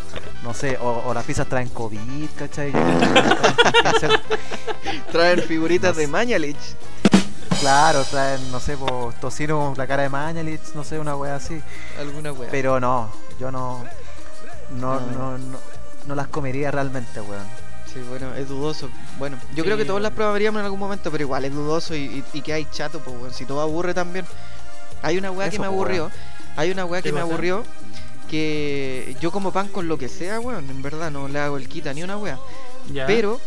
no sé, o, o las pizzas traen COVID, ¿cachai? Yo- Traen figuritas No de sé. Mañalich. Claro, traen, no sé, pues, tocino con la cara de Mañalich, no sé, una weá así. Alguna wea. Pero no, yo no, no, No. no, no, no las comería realmente, weón. Sí, bueno, es dudoso. Bueno, yo creo que todos las probaríamos en algún momento, pero igual es dudoso y, y, y que hay chato, pues, weón. Si todo aburre también. Hay una weá que me aburrió. Hay una weá ¿Qué que me aburrió. Que yo como pan con lo que sea, weón. En verdad, no le hago el quita ni una weá. Ya. Pero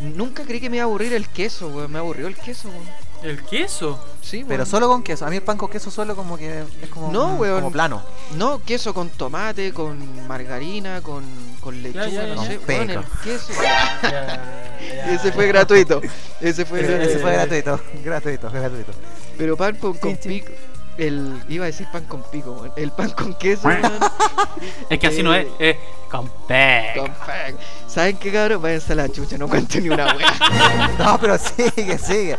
nunca creí que me iba a aburrir el queso, weón. Me aburrió el queso, weón. El queso. Sí, weón. Pero solo con queso. A mí el pan con queso solo como que es como, No, mm, weón. como plano. No, queso con tomate, con margarina, con, con lechuga, ya, ya, no ya. sé. Con weón, el peco. queso. Ya, ya, Ese ya. fue gratuito. Ese fue Ese, gratuito. ese fue eh, gratuito, gratuito, gratuito. Pero pan con, con Sí, sí. pico. El, iba a decir pan con pico, weón. El pan con queso, weón. Es que así no es, es con pe. con pan. ¿Saben qué, cabrón? Váyanse a la chucha, no cuento ni una wea. No, pero sigue, sigue.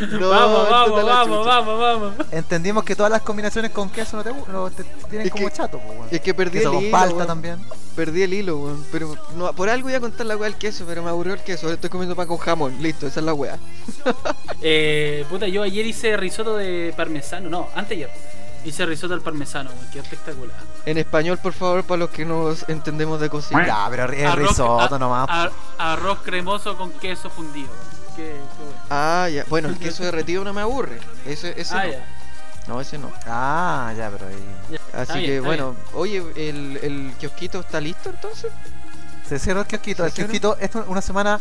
No, vamos, vamos, la vamos, chucha. vamos, vamos. Entendimos que todas las combinaciones con queso no te, no te tienen Es como que- chato, weón. Es que perdí Queso el con hilo. palta weón. también. Perdí el hilo, weón. Pero no, por algo iba a contar la wea del queso, pero me aburrió el queso. Estoy comiendo pan con jamón. Listo, esa es la wea. Eh, puta, yo ayer hice risotto de parmesano. No, antes ayer. Hice risotto al parmesano, weón. Quedó espectacular. En español, por favor, para los que no entendemos de cocina. Ya, pero es Arroz- risotto a- nomás. a- arroz cremoso con queso fundido. weón. Qué, qué. Ah, ya. Bueno, el queso derretido no me aburre. Ese, ese Ah, no. ya. No, ese no. Ah, ya, pero ahí. ya. Así bien, que bueno, oye, el, el kiosquito está listo entonces. Se cerró el kiosquito. ¿Se El cierra? kiosquito, esto es una semana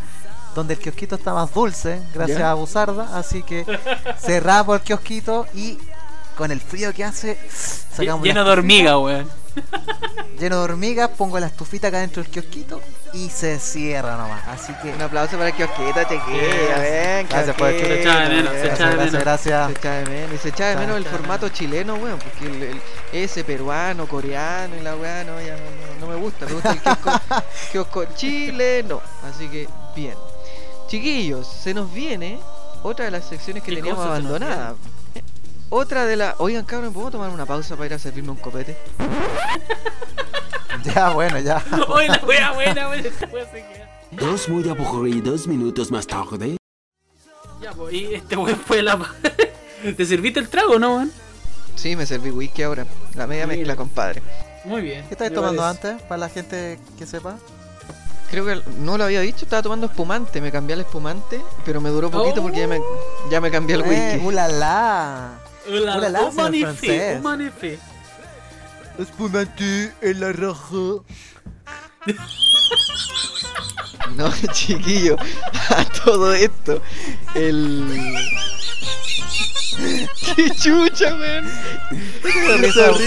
donde el kiosquito está más dulce, gracias Ya. a Busarda. Así que cerramos el kiosquito y con el frío que hace, sacamos Lleno de hormiga, weón. lleno de hormigas, pongo la estufita acá dentro del kiosquito y se cierra nomás. Así que Un aplauso para el kiosquito, chiquilla, ven, Gracias por el kiosquito, Se echaba de menos, se ven. echaba de gracias, menos. gracias, Se echa de menos, y se echa de menos el echa formato chileno, weón, porque el, el- ese peruano, coreano y la weá, no, ya no, no- no me gusta, me gusta el kiosco, kiosco chileno, así que bien. Chiquillos, se nos viene otra de las secciones que ¿Qué teníamos abandonadas. Otra de las... Oigan, cabrón, ¿puedo tomar una pausa para ir a servirme un copete? Ya, bueno, ya. Oye, la wea buena, se queda. Dos muy aburridos minutos más tarde. Ya, pues, y este weón fue la. ¿Te serviste el trago, no, weón? Sí, me serví whisky ahora, la media Mira. mezcla, compadre. Muy bien. ¿Qué me tomando parece. antes? Para la gente que sepa. Creo que no lo había dicho, estaba tomando espumante, me cambié al espumante, pero me duró poquito porque ya me, ya me cambié el Eh, whisky. Ulala. Señor magnifique, francés. un magnifique. Espumante en la roja. No, chiquillo, a todo esto, el... ¡Qué chucha, weón! Risa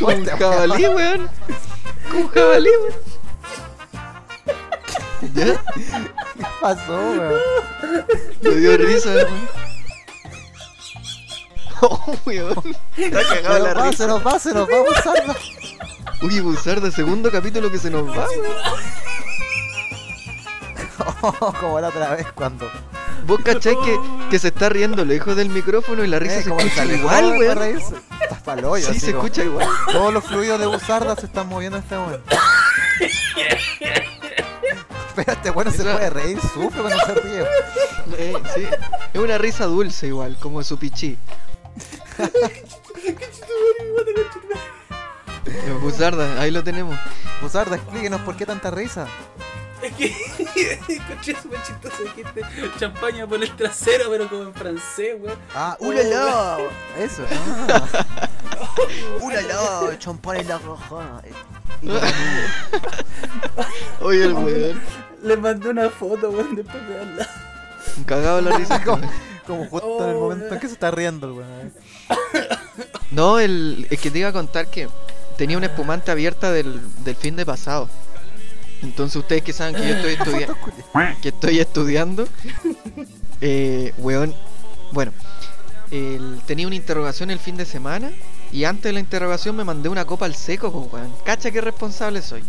un jabalí, weón. Como un jabalí, weón. ¿Ya? ¿Qué pasó, weón? Me dio risa, weón. Oh, weón. Está Se cagado nos la va, se nos va, se nos va Buzarda. Uy, Buzarda, segundo capítulo que se nos va, weón. Como la otra vez cuando. Vos cachai que, que se está riendo lejos del micrófono y la risa Eh, se escucha igual, weón. Estás pa'l hoyo, Sí, así se como- escucha igual. Todos los fluidos de Buzarda se están moviendo en este momento. Este bueno se puede reír, sufre cuando se ríe. Eh, sí. Es una risa dulce igual, como su pichí. Buzarda, ahí lo tenemos. Buzarda, explíquenos por qué tanta risa. Es que escuché súper chistoso dijiste champaña por el trasero, pero como en francés, weón. Ah, Oh. ¡ulala! Eso, ah. ¡Ulala! Champán en la roja. Oye, el weón. Les mandé una foto, weón, después de verla. Cagado la risa. como, como justo en el Oh, momento en que se está riendo el weón. No, el, es que te iba a contar que tenía una espumante abierta del, del fin de pasado. Entonces ustedes que saben que yo estoy estudiando, que estoy estudiando, eh, weón, bueno, el- tenía una interrogación el fin de semana y antes de la interrogación me mandé una copa al seco, pues, weón. Cacha qué responsable soy.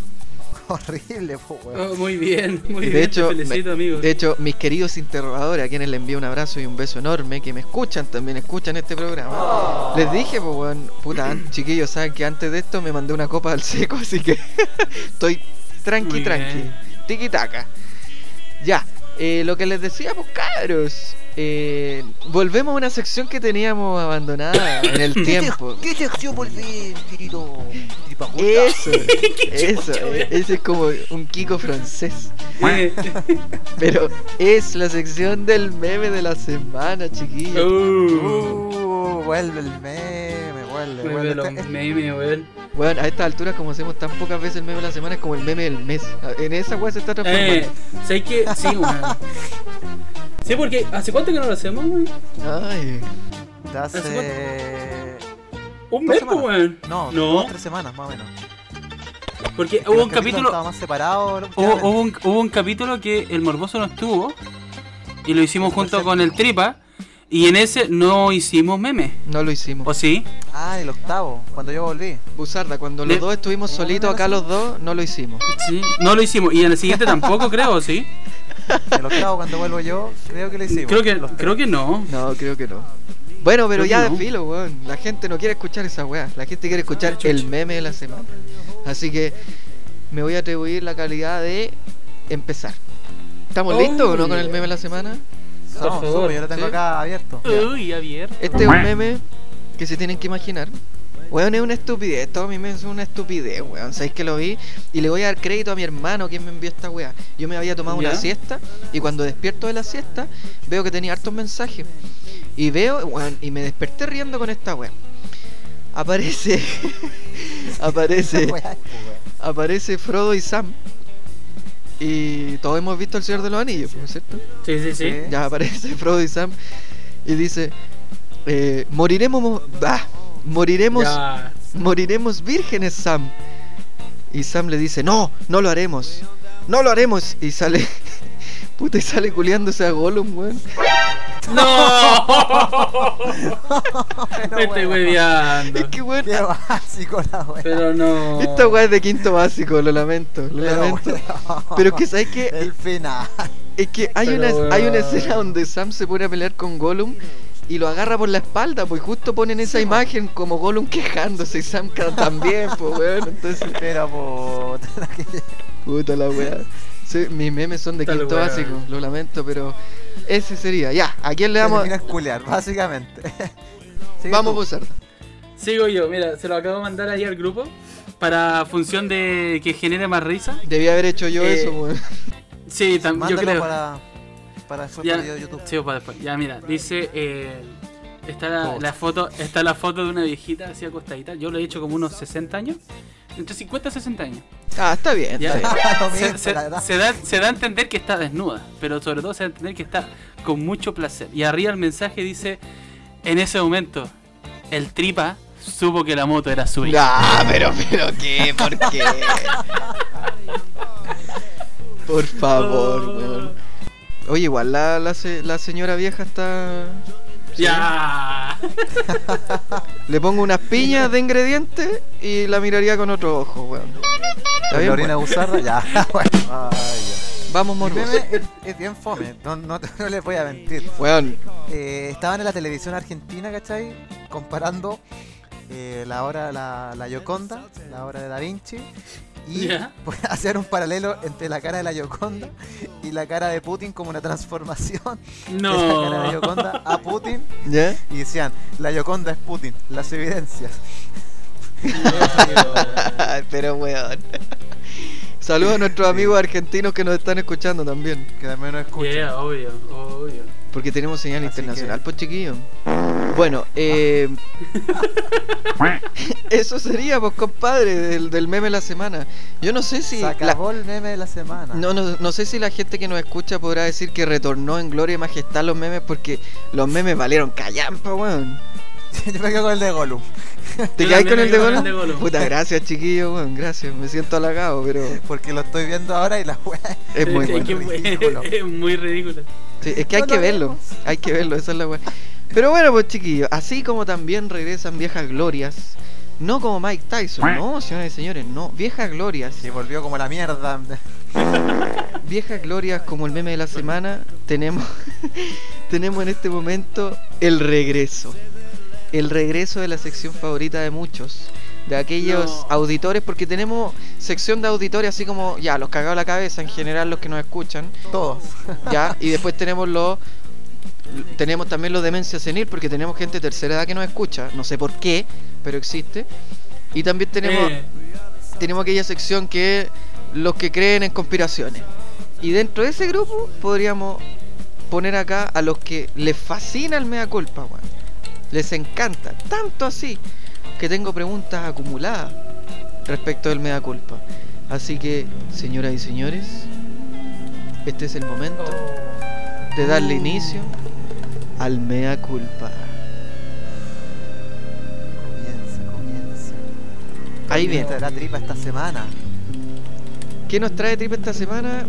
Horrible, po, weón. Oh, muy bien, muy Y bien. de hecho, te felicito, me- amigo. de hecho, mis queridos interrogadores, a quienes les envío un abrazo y un beso enorme, que me escuchan, también escuchan este programa. Les dije, pues, weón, puta, chiquillos, saben que antes de esto me mandé una copa al seco, así que estoy tranqui, Muy tranqui, bien. tiki taka. Ya, eh, lo que les decía, pues, cabros, eh, volvemos a una sección que teníamos abandonada en el tiempo. ¿Qué sección volví, querido? Eso, eso, eh, ese es como un Kiko francés. Eh, Pero es la sección del meme de la semana, chiquillos. uh, Uh, vuelve el meme, vuelve, vuelve. los Este- memes, weón. Bueno, a esta altura, como hacemos tan pocas veces el meme de la semana, es como el meme del mes. En esa weá se está transformando. Eh, ¿sabes qué? Sí, weón. Sí, porque ¿hace cuánto que no lo hacemos, weón? Ay, hace. Un mes, pues, weón. No, no, dos, tres semanas más o menos. porque Que hubo un capítulo. Estaba más separado. Hubo, hubo un, hubo un capítulo que el morboso no estuvo y lo hicimos junto con el tripa y en ese no hicimos memes. no lo hicimos. ¿O sí? Ah, el octavo, cuando yo volví. Buzarda, cuando Le- los dos estuvimos ¿Cómo solitos acá lo los dos, no lo hicimos. Sí. No lo hicimos. Y en el siguiente tampoco, creo, ¿o ¿sí? El octavo, cuando vuelvo yo, creo que lo hicimos. Creo que, creo que no. No, creo que no. Bueno, pero ya de no. filo, weón. La gente no quiere escuchar esa weá. La gente quiere escuchar chucha. el meme de la semana. Así que me voy a atribuir la calidad de empezar. ¿Estamos Oh, listos o no con el meme de la semana? Por favor, sube, yo lo tengo ¿sí? acá abierto. Uy, Javier. Este es un meme que se tienen que imaginar. Weón, es una estupidez. Todo mi meme es una estupidez, weón. Sabéis que lo vi y le voy a dar crédito a mi hermano quien me envió esta weá. Yo me había tomado una siesta y cuando despierto de la siesta veo que tenía hartos mensajes. Y veo, y me desperté riendo con esta weá. Aparece. aparece. Aparece Frodo y Sam. Y todos hemos visto el Señor de los Anillos, ¿no es cierto? Sí, sí, sí. Ya aparece Frodo y Sam y dice, eh, moriremos, mo- ah, moriremos, Ya. moriremos vírgenes, Sam. Y Sam le dice, no, no lo haremos, no lo haremos. Y sale, puta, y sale culiándose a Gollum, weón. ¡No! Pero, Me estoy hueveando. Es que, weón, Qué básico la weá. Pero no. esta weá es de quinto básico, lo lamento, lo Pero, lamento. weón, Pero es que, ¿sabes qué? El final. Es que hay Pero, una, hay una escena donde Sam se pone a pelear con Gollum y lo agarra por la espalda, pues justo ponen esa imagen como Gollum quejándose y Sam también, pues weón. Entonces, Pero, puta, que- puta la weá. Sí, mis memes son de Tal quinto básico, lo lamento, pero ese sería. Ya, ¿a quién le damos? terminas culiar, básicamente. Vamos a usar. Sigo yo, mira, se lo acabo de mandar ahí al grupo. Para función de que genere más risa. Debí haber hecho yo Eh, eso, weón. Sí, tam- yo creo. para, para después Ya, para video de YouTube. sí, para después. Ya, mira, dice. Eh, está la, foto está la foto de una viejita así acostadita. Yo lo he hecho como unos 60 años. Entre 50 y 60 años. Ah, está bien, está bien. Se, da, se da a entender que está desnuda, pero sobre todo se da a entender que está con mucho placer. Y arriba el mensaje dice, en ese momento, el tripa supo que la moto era suya. Ah, pero, pero qué, ¿por qué? Por favor, Oh. weón. Oye, igual la, la, se- la señora vieja está. Ya. Le pongo unas piñas de ingredientes y la miraría con otro ojo, weón. Está bien, Lorena. Buzarra, ya. bueno. Ay, Vamos, ya. Morboso. meme es, es bien fome, no, no, no les voy a mentir. Weón, Eh, estaban en la televisión argentina, ¿cachai? Comparando eh, la obra, la, la Gioconda, la obra de Da Vinci, y pues, hacían un paralelo entre la cara de la Gioconda y la cara de Putin como una transformación de la cara de No. Gioconda a Putin y decían, la Gioconda es Putin, las evidencias. pero weón. Saludos a nuestros amigos argentinos que nos están escuchando también. Que al menos escuchan. Yeah, obvio, obvio. Porque tenemos señal Así internacional, que- pues chiquillo. Bueno, eh, eso sería, pues compadre, del, del meme de la semana. Yo no sé si Se la, acabó el meme de la semana. no, no, no sé si la gente que nos escucha podrá decir que retornó en gloria y majestad los memes porque los memes valieron callampa, weón. Yo me quedo con el de Gollum. ¿Te quedáis con el de Gollum? el de Gollum. Puta, gracias chiquillo, weón, gracias, me siento halagado, pero Porque lo estoy viendo ahora y la wea es muy Es bueno. que- ridículo. es muy ridículo. Sí, es que hay No que lo verlo, vemos. hay que verlo, esa es la weá. Pero bueno, pues chiquillos, así como también regresan viejas glorias, no como Mike Tyson, no, señores y señores, no, viejas glorias, Y volvió como la mierda. viejas glorias como el meme de la semana, tenemos, tenemos en este momento el regreso. El regreso de la sección favorita de muchos, de aquellos No. auditores, porque tenemos sección de auditores así como, ya, los cagados la cabeza, en general los que nos escuchan, Todos. ya y después tenemos los tenemos también los demencia senil porque tenemos gente de tercera edad que nos escucha no sé por qué pero existe y también tenemos Eh, tenemos aquella sección que es los que creen en conspiraciones y dentro de ese grupo podríamos poner acá a los que les fascina el mea culpa weón. les encanta tanto así que tengo preguntas acumuladas respecto del mea culpa así que señoras y señores este es el momento de darle inicio al mea culpa. Comienza, comienza. Ahí es la tripa esta semana. ¿Qué nos trae Trip esta semana?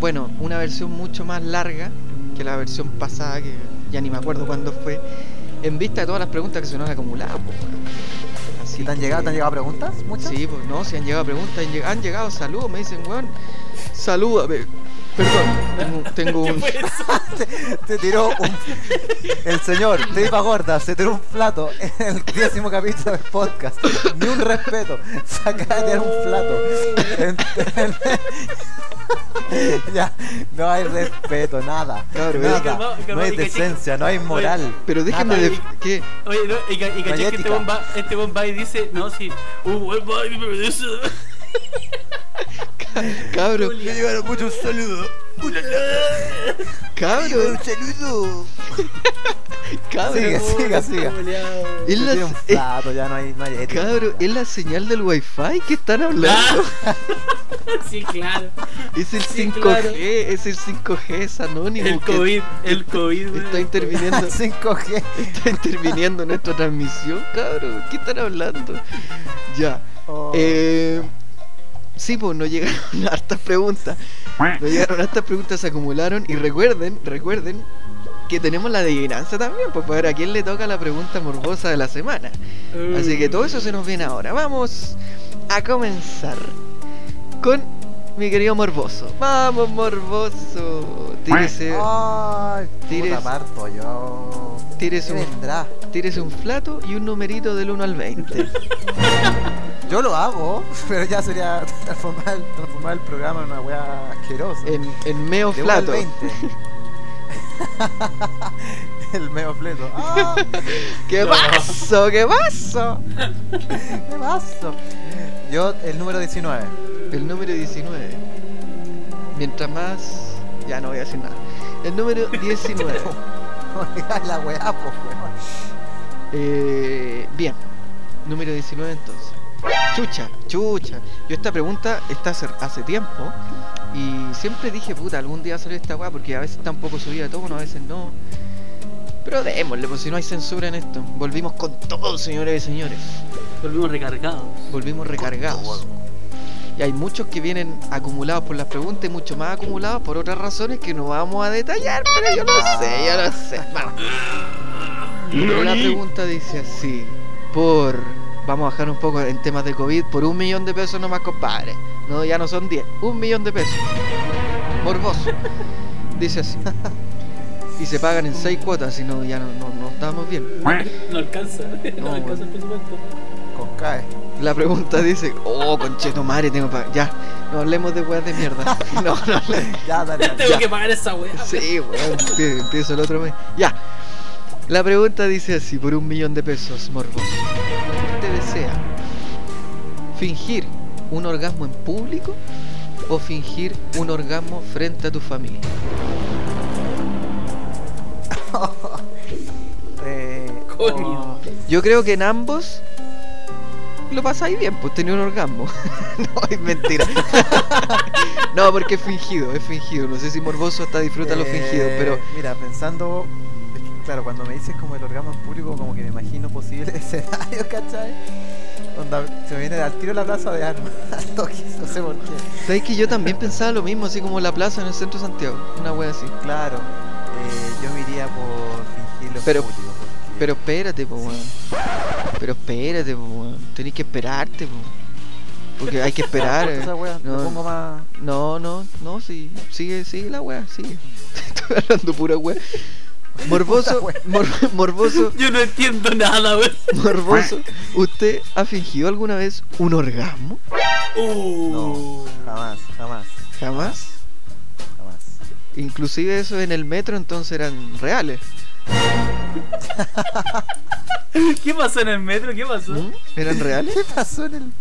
Bueno, una versión mucho más larga que la versión pasada, que ya ni me acuerdo cuándo fue, en vista de todas las preguntas que se nos han acumulado. pues, ¿Y te han llegado, te han llegado preguntas? ¿Muchas? Sí, pues no, si han llegado preguntas, han llegado, han llegado saludos, me dicen, weón, salúdame. Perdón, tengo, tengo un... Te tiró un... El señor, tripa gorda, se tiró un plato en el décimo capítulo del podcast. Ni un respeto. Se acaba de tirar un plato. En- en- ya, no hay respeto, nada. Cabrón, nada. calmado, no hay decencia, no hay moral. Pero déjenme de... ¿Qué? Oye, no, y, y caché que este va, este buen va y dice, no, si, uh, me dice, Cabro, Me llegaron muchos saludos. Cabro, Un saludo. cabro. Sigue, siga, siga. Es la- un plato, ya no hay, no hay es la señal del wifi que están hablando. sí, claro. Es el Sí, 5G, claro. es el 5G, es anónimo. El COVID, el COVID, Está interviniendo, 5G. está interviniendo en nuestra transmisión, cabrón. ¿Qué están hablando? Ya. Oh. Eh, sí, pues nos llegaron hartas preguntas. Llegaron hartas preguntas, se acumularon. Y recuerden, recuerden que tenemos la adivinanza también, pues para ver a quién le toca la pregunta morbosa de la semana. Así que todo eso se nos viene ahora. Vamos a comenzar con mi querido Morboso. Vamos, Morboso. Tírese, Ay, Tires- puta parto yo. tírese, ¿Qué un, vendrá? tírese un flato y un numerito del 1 al 20. Yo lo hago, pero ya sería transformar el, transformar el programa en una weá asquerosa. En, en meo De uno al flato. 20. el meo fleto. ¡Ah! ¿Qué pasó? ¿Qué pasó? ¿Qué pasó? Yo, el número 19. El número 19. Mientras más. Ya no voy a decir nada. El número 19. No digas la weá, weón. Eh, bien, número 19 entonces. Chucha, chucha. Yo esta pregunta está hace, hace tiempo y siempre dije, puta, algún día salir esta weá porque a veces está un poco subida de tono, a veces no. Pero démosle, pues si no hay censura en esto. Volvimos con todo, señores y señores. Volvimos recargados. Volvimos recargados. Y hay muchos que vienen acumulados por las preguntas y muchos más acumulados por otras razones que no vamos a detallar, pero yo lo sé, yo lo sé. Vamos. La pregunta dice así, por... Vamos a bajar un poco en temas de COVID, por un millón de pesos nomás, compadre. No, ya no son 10, un millón de pesos. Morboso. Dice así. Y se pagan en seis cuotas, si no, ya no, no, no estamos bien. No alcanza. No, No, alcanza el presupuesto. Con CAE. La pregunta dice, oh, concheto madre, tengo para... Ya, no hablemos de weas de mierda. No, no. Ya, dale. dale. Tengo Ya. que pagar esa weá. Sí, weón, empie- empiezo el otro mes. Ya. La pregunta dice así, por un millón de pesos, morboso. ¿Usted desea fingir un orgasmo en público o fingir un orgasmo frente a tu familia? Eh, Coño. Yo creo que en ambos lo pasáis bien, pues tenía un orgasmo. no, es mentira. no, porque es fingido, es fingido. No sé si morboso hasta disfruta lo fingido, eh, pero Mira, pensando. Claro, cuando me dices como el orgasmo en público, como que me imagino posibles escenarios, ¿cachai? Onda, se me viene al tiro la plaza de armas. Al toque, no sé por qué. sabes que yo también pensaba lo mismo, así como la plaza en el centro de Santiago, una wea así. Claro, eh, yo me iría por fingirlo en Pero- público. porque- Pero espérate, po, weón. Pero espérate, po, weón. Tenés que esperarte, po. Porque hay que esperar. eh. Esa wea, No. pongo más. No, no, no, sí. Sigue, sigue la wea, sigue. Estoy hablando pura wea. Morboso, mor- morboso, Yo no entiendo nada, weón. morboso. ¿Usted ha fingido alguna vez un orgasmo? Uh. No, jamás, jamás, Jamás. jamás. Inclusive eso en el metro entonces eran reales. ¿Qué pasó en el metro? ¿Qué pasó? ¿Mm? ¿Eran reales? ¿Qué pasó en el.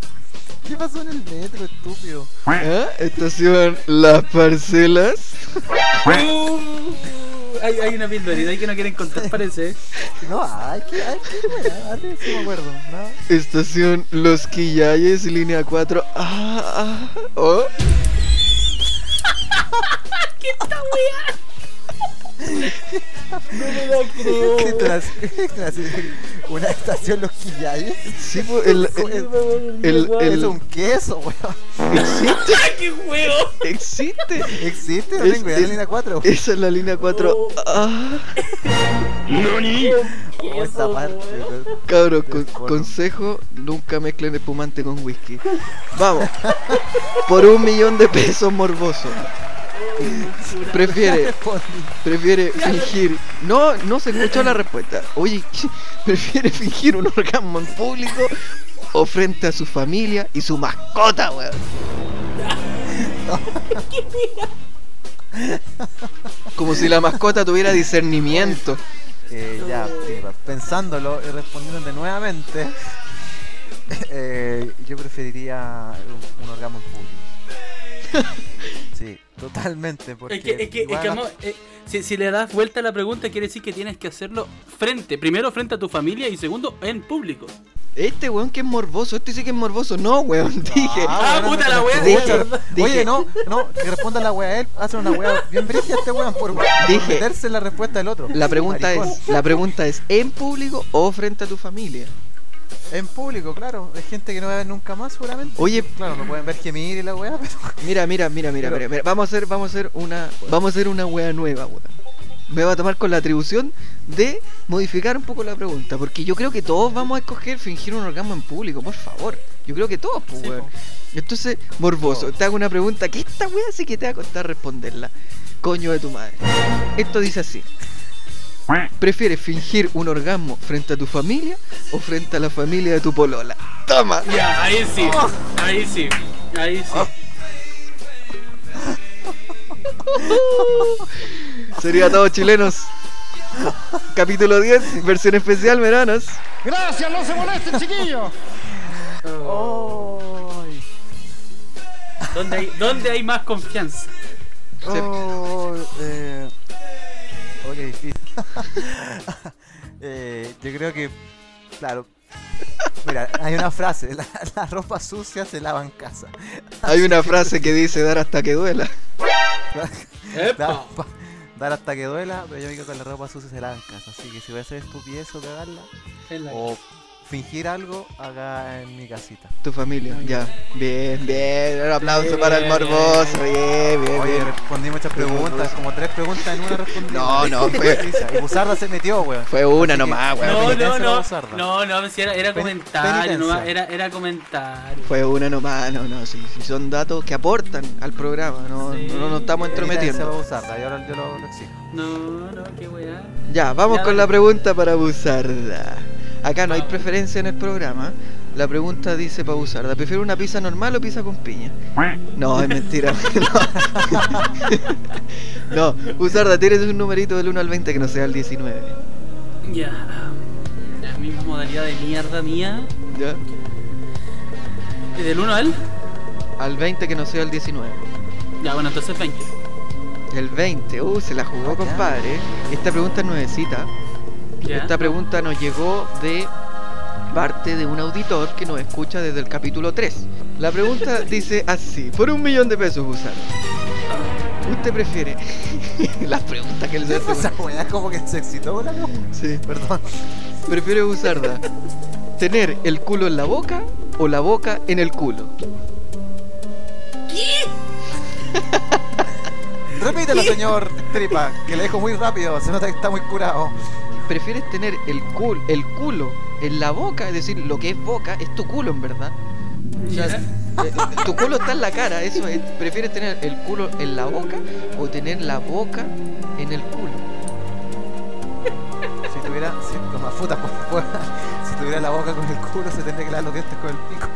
¿Qué pasó en el metro, estúpido? ¿Ah? Estación Las Parcelas. Hay, hay una pildorita ahí que no quieren contar, parece. No, ay, qué, ay, qué wea, a ver si me acuerdo, ¿no? Estación Los Quillayes, línea 4. Ah, ah, oh. ¿Qué te la- qué te la- Una estación Los Quillayes. Sí, pues, el, Es, el, el- es el- un queso, weón. existe, ¡Qué huevo! existe. ¿Existe? No tengo idea la línea 4. Esa es la línea 4. Ah, O esta parte. cabros, consejo: nunca mezclen espumante con whisky. Vamos, por un millón de pesos morboso. Prefiere, prefiere fingir. No, no se escuchó la respuesta. Oye, prefiere fingir un orgasmo en público o frente a su familia y su mascota, weón. Como si la mascota tuviera discernimiento. Eh, ya, pensándolo y respondiéndote nuevamente, eh, yo preferiría un, un orgasmo en público. Totalmente. Porque Es que, es que, es que, amor, eh, si, si le das vuelta a la pregunta, quiere decir que tienes que hacerlo frente. Primero frente a tu familia y segundo en público. Este weón que es morboso, este sí que es morboso. No, weón, dije. Ah, puta no la escucho. dije, Oye, no, no, que responda la wea a él. Hace una wea bien brígida este weón por, por Dije. meterse en la respuesta del otro. La pregunta Maricón. es, la pregunta es, ¿en público o frente a tu familia? En público, claro. Hay gente que no va a ver nunca más, seguramente. Oye, Claro, no pueden ver gemir y la wea, pero. mira, mira, mira, mira, Pero- mira. Vamos a hacer, vamos a hacer una, vamos a hacer una wea nueva, weón. Me va a tomar con la atribución de modificar un poco la pregunta, porque yo creo que todos vamos a escoger fingir un orgasmo en público, por favor. Yo creo que todos, pues, Sí, weón. Entonces, morboso, te hago una pregunta que esta wea sí que te va a costar responderla. Coño de tu madre. Esto dice así. ¿Prefieres fingir un orgasmo frente a tu familia o frente a la familia de tu polola? Toma. Ya, ahí sí. Ahí sí. Ahí sí. Sería todo chilenos. Capítulo 10, versión especial, veranos. Gracias, no se molesten, chiquillos. Ay, ¿Dónde, hay, ¿Dónde hay más confianza? oh, eh, oh, qué difícil. Eh, yo creo que, claro. Mira, hay una frase: la, la ropa sucia se lava en casa. Hay una frase que dice dar hasta que duela. Dar hasta que duela, pero yo quedo con la ropa sucia se lava en casa. Así que si voy a hacer estupidez o cagarla, o fingir algo, haga en mi casita. Tu familia, ya. Bien, bien. Un aplauso Bien, para el bien, morboso. Bien, bien, Oye, bien. respondí muchas preguntas, como tres preguntas en una respondí. No, no, fue- Y Buzarda se metió, weón. Fue una nomás, weón. No, no, no. No, no, si era, comentario, nomás, era, era comentario. Fue una nomás, no, no, sí, sí, son datos que aportan al programa, no, Sí. no nos estamos entrometiendo. Buzarda, yo, lo- yo lo, lo exijo. No, no, qué weá. Ya, vamos Ya, con la pregunta para Buzarda. Acá no hay preferencia en el programa. La pregunta dice para Buzarda, ¿prefiere una pizza normal o pizza con piña? No, es mentira. No, no Buzarda, tienes un numerito del 1 al 20 que no sea el 19. Ya. La misma modalidad de mierda mía. ¿Ya? ¿Y ¿Del 1 al? Al 20 que no sea el 19. Ya, bueno, entonces 20. El 20, uh, se la jugó, compadre. Esta pregunta es nuevecita. Ya. Esta pregunta nos llegó de parte de un auditor que nos escucha desde el capítulo 3. La pregunta dice así, por un millón de pesos usar. ¿Usted prefiere? Las preguntas que le hace. Esa weá como que se excitó con la. Sí. Perdón. ¿Prefiere usarla? ¿Tener el culo en la boca o la boca en el culo? Repítelo, señor Tripa, que le dejo muy rápido, se nota que está muy curado. ¿Prefieres tener el, cul el culo en la boca? Es decir, lo que es boca es tu culo en verdad. O sea, Ya. eh, tu culo está en la cara, eso es. ¿Prefieres tener el culo en la boca o tener la boca en el culo? Si tuviera, si, toma puta por fuera, si tuviera la boca con el culo, se tendría que lavar los dientes con el pico.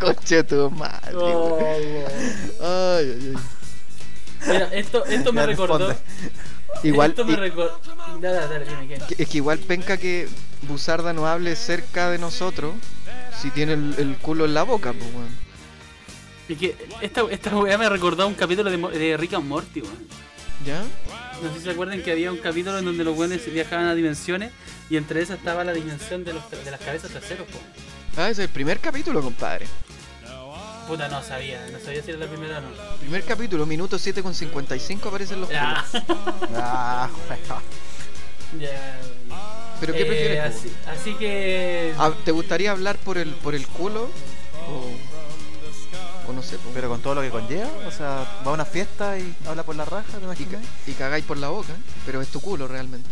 Coche tu madre. Oh. Ay, ay, ay. Mira, esto, esto me recordó. responde. Igual, Esto me i- recordó. Dale, dale, dime qué. que- es que igual penca que Buzarda no hable cerca de nosotros si tiene el, el culo en la boca, pues, weón. Es que esta, esta weá me recordó a un capítulo de, de Rick and Morty, weón. ¿Ya? No sé si se acuerdan que había un capítulo en donde los weones viajaban a dimensiones y entre esas estaba la dimensión de, los, de las cabezas traseros, po. Ah, ese es el primer capítulo, compadre. Puta, no sabía, no sabía si era la primera o no. Primer capítulo, minuto 7 con 55 aparecen los. Ah. ¿Pero qué Eh, prefieres? Así, así que. Ah, ¿Te gustaría hablar por el por el culo? O, o no sé, po? Pero con todo lo que conlleva, o sea, va a una fiesta y habla por la raja, ¿te y, imaginas? ca- y cagáis por la boca, pero es tu culo realmente.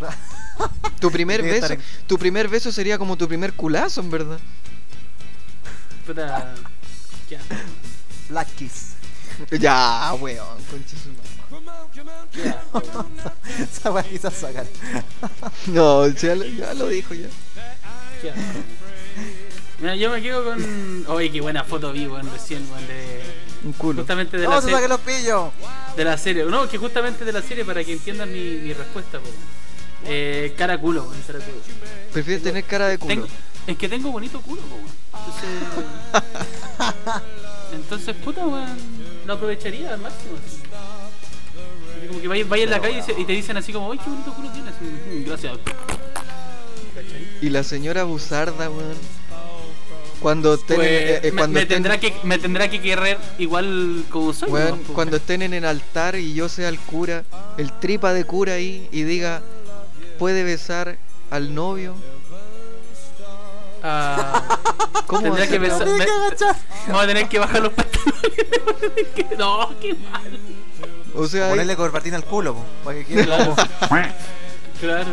Tu primer beso, tu primer beso sería como tu primer culazo, en verdad. Puta. Ya. Black Kiss. Ya, weón, concha su. Esa weá quizás sacar. No, ya, lo- ya lo dijo ya. Ya. Mira, yo me quedo con. Oye, qué buena foto vi, weón, recién, weón, de. Un culo. Justamente de la, ¡Vamos a serie, sacar los pillos! de la serie. No, que justamente de la serie para que entiendan mi, mi respuesta, weón. Eh, cara culo, weón, cara culo. Prefieres tener cara de culo. Tengo- es que tengo bonito culo, weón. Entonces. entonces, puta, weón. Lo aprovecharía al máximo. así. Así Como que vayas vaya en la calle y, te dicen así como, ¡ay, qué bonito culo tienes! Mm, Gracias. ¿Cachai? Y la señora Buzarda, weón. Cuando estén Pues, en, eh, eh, me, cuando me estén- tendrá que, me tendrá que querer igual como soy. weón, ¿no? Cuando estén en el altar y yo sea el cura, el tripa de cura ahí y diga, puede besar al novio. Ah, ¿Cómo tendrá que besar. Me-. Vamos a tener que bajar los pantalones. no, qué mal. O sea, ahí- Ponerle corbatina al culo, po, para que quede Claro. Claro.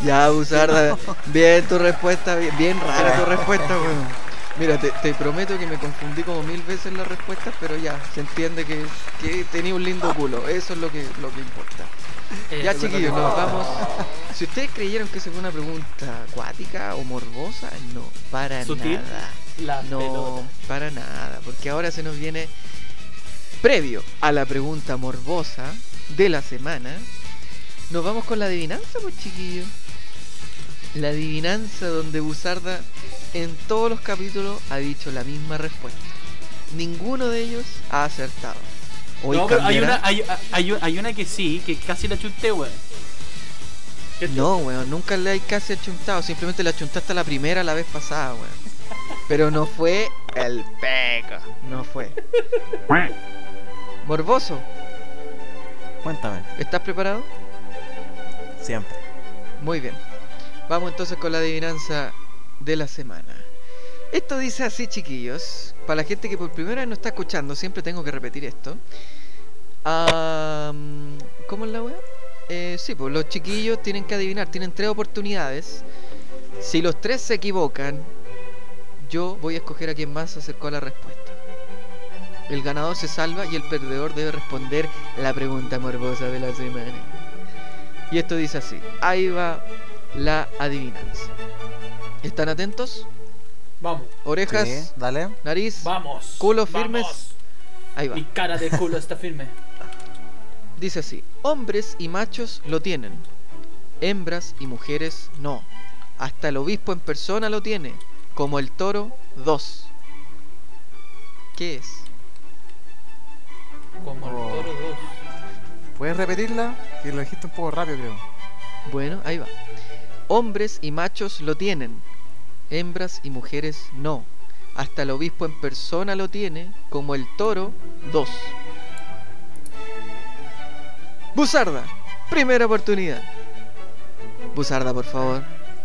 ya Buzarda, bien tu respuesta, bien, bien rara tu respuesta, weón. Mira, te, te prometo que me confundí como mil veces las respuestas, pero ya, se entiende que, que tenía un lindo culo, eso es lo que, lo que importa. Eh, Ya chiquillos, nos vamos. Si ustedes creyeron que esa fue una pregunta acuática o morbosa, no, para Sutil. nada. La No, pelota. para nada, porque ahora se nos viene previo a la pregunta morbosa de la semana. Nos vamos con la adivinanza, pues chiquillos. La adivinanza donde Buzarda en todos los capítulos ha dicho la misma respuesta. Ninguno de ellos ha acertado. Hoy No, pero hay una, hay, hay, hay una que sí, que casi la chunté, weón. ¿Qué No, weón, nunca le hay casi achuntado. Simplemente le achuntaste a la primera la vez pasada, weón. Pero no fue el peco. No fue. Morboso, Cuéntame. ¿estás preparado? Siempre. Muy bien. Vamos entonces con la adivinanza de la semana. Esto dice así, chiquillos. Para la gente que por primera vez no está escuchando, siempre tengo que repetir esto. ¿Cómo es la wea? Eh, sí, pues los chiquillos tienen que adivinar, tienen tres oportunidades. Si los tres se equivocan, yo voy a escoger a quien más se acercó a la respuesta. El ganador se salva y el perdedor debe responder la pregunta morbosa de la semana. Y esto dice así. Ahí va la adivinanza. ¿Están atentos? Vamos, Orejas, Sí, dale. nariz, vamos. Culo firmes. vamos. ahí va. Mi cara de culo está firme. Dice así. Hombres y machos lo tienen. Hembras y mujeres no. Hasta el obispo en persona lo tiene. Como el toro, dos. ¿Qué es? Como el Oh. toro 2. ¿Puedes repetirla? Que lo dijiste un poco rápido, creo. Bueno, ahí va. Hombres y machos lo tienen. Hembras y mujeres no. Hasta el obispo en persona lo tiene. Como el toro, dos. Buzarda. Primera oportunidad. Buzarda, por favor.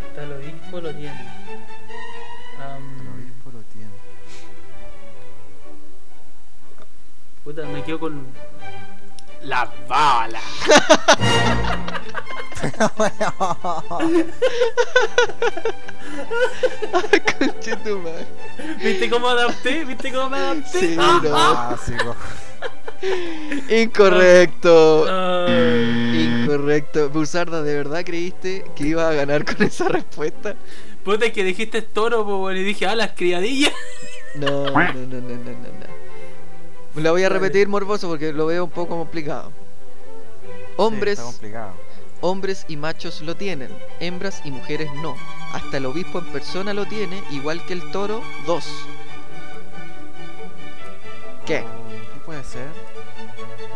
Hasta el obispo lo tiene. Am, El obispo lo tiene. puta, me quedo con. La bala. Conche tu madre. ¿Viste cómo adapté? ¿Viste cómo me adapté? Sí, Ah, no. Clásico. Incorrecto. Ay. Incorrecto. Buzarda, ¿de verdad creíste que iba a ganar con esa respuesta? Puta, que dijiste toro, po, y dije, ah, las criadillas. No, no, no, no, no, no, no. La voy a repetir morboso porque lo veo un poco complicado. Hombres, Sí, está complicado. hombres y machos lo tienen, hembras y mujeres no. Hasta el obispo en persona lo tiene, igual que el toro, dos. ¿Qué? Oh, ¿Qué puede ser?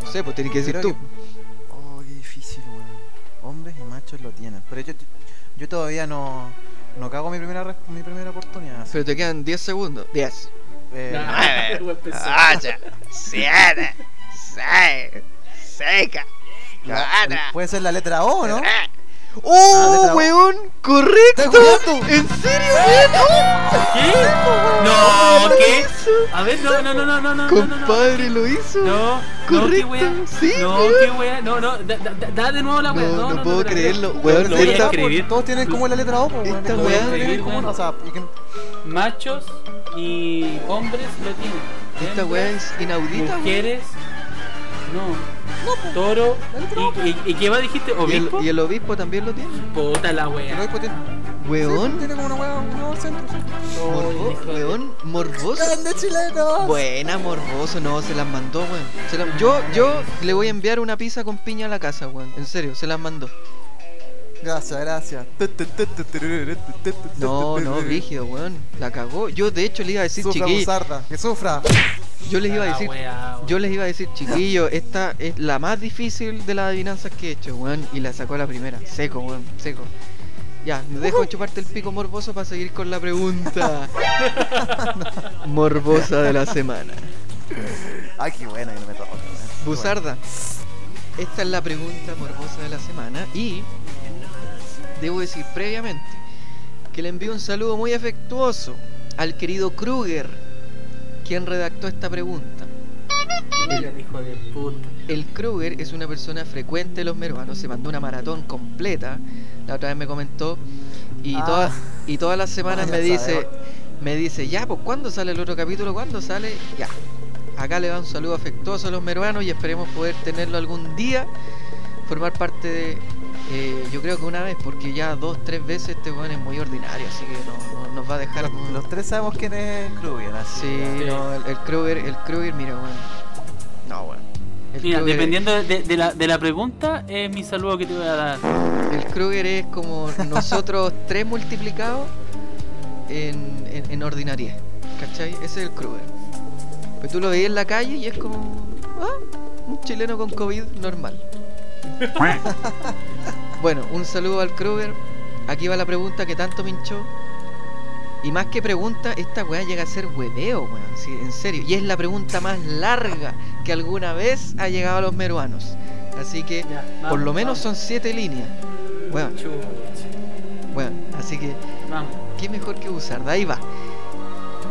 No sé, pues tienes que decir tú. que- Oh, qué difícil, weón. Hombres y machos lo tienen. Pero yo, yo todavía no, no cago mi primera, mi primera oportunidad. Pero te quedan 10 segundos. 10. 9, 8, 7, 6, 5, Puede ser la letra O, ¿no? ¡Oh, weón! ¡Correcto! ¿En serio, ¿Qué? No, ¿qué? A ver, no, no, no, no, no, Compadre, lo hizo. No, correcto. sí, no, qué wea. No, no, da, de nuevo la wea. No, no, puedo creerlo. Weón, no voy a escribir. Todos tienen como la letra O, weón. Esta wea, ¿cómo no? O sea, machos y hombres lo tienen. Esta Hembras, weá es inaudita, weón. Mujeres, no. Toro. ¿Y, y, y qué más dijiste? Y el, ¿Obispo? y el obispo también lo tiene. Puta la el wea. obispo tiene, sí, Weón. tiene como una weá, centro. sí. Morbo- hijo de- weón, morboso. Buena, morboso, no, se las mandó, weón. Se Yo, yo le voy a enviar una pizza con piña a la casa, weón. En serio, se las mandó. Gracias, gracias. No, no, rígido, weón. La cagó. Yo, de hecho, le iba a decir Sufra, chiquillo. Buzarda, que sufra. Yo les iba a decir. Yo les iba a decir, chiquillo, esta es la más difícil de las adivinanzas que he hecho, weón. Y la sacó a la primera. Seco, weón, seco. Ya, me dejo de chuparte el pico morboso para seguir con la pregunta morbosa de la semana. Ay, qué buena que no me. Qué Buzarda, esta es la pregunta morbosa de la semana y debo decir previamente que le envío un saludo muy afectuoso al querido Kruger, quien redactó esta pregunta. El hijo de puta. El Kruger es una persona frecuente de los meruanos, se mandó una maratón completa, la otra vez me comentó, y, Ah. todas y todas las semanas me dice, me dice, ya, pues ¿cuándo sale el otro capítulo? ¿Cuándo sale? Ya. Acá le va un saludo afectuoso a los meruanos y esperemos poder tenerlo algún día, formar parte de, eh, yo creo que una vez, porque ya dos, tres veces este weón es muy ordinario, así que no, no- nos va a dejar... bueno. Los, los tres sabemos quién es Kruger, así. Sí, Sí. no, el, el Kruger, el Kruger, mira, weón. No, weón. El Mira, Kruger- dependiendo de, de la, de la pregunta, es mi saludo que te voy a dar. El Kruger es como nosotros tres multiplicados en, en, en ordinariedad. ¿Cachai? Ese es el Kruger. Pero tú lo veías en la calle y es como. Ah, un chileno con COVID normal. bueno, un saludo al Kruger. Aquí va la pregunta que tanto me hinchó. Y más que pregunta, esta weá llega a ser hueveo, weón. Sí, en serio. Y es la pregunta más larga que alguna vez ha llegado a los meruanos. Así que, Ya, por lo menos vamos. son siete líneas. Weón, weón. Así que, Vamos. ¿qué mejor que usar? De ahí va.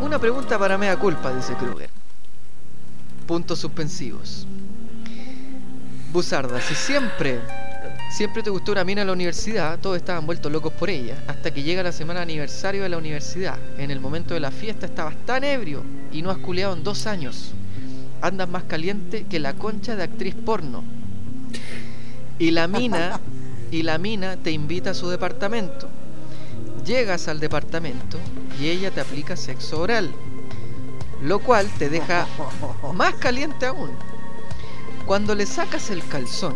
Una pregunta para mea culpa, dice Kruger. Puntos suspensivos. Buzarda, si siempre, siempre te gustó una mina en la universidad, todos estaban vueltos locos por ella, hasta que llega la semana de aniversario de la universidad. En el momento de la fiesta estabas tan ebrio y no has culeado en dos años. Andas más caliente que la concha de actriz porno. Y la mina, y la mina te invita a su departamento. Llegas al departamento y ella te aplica sexo oral, lo cual te deja más caliente aún. Cuando le sacas el calzón,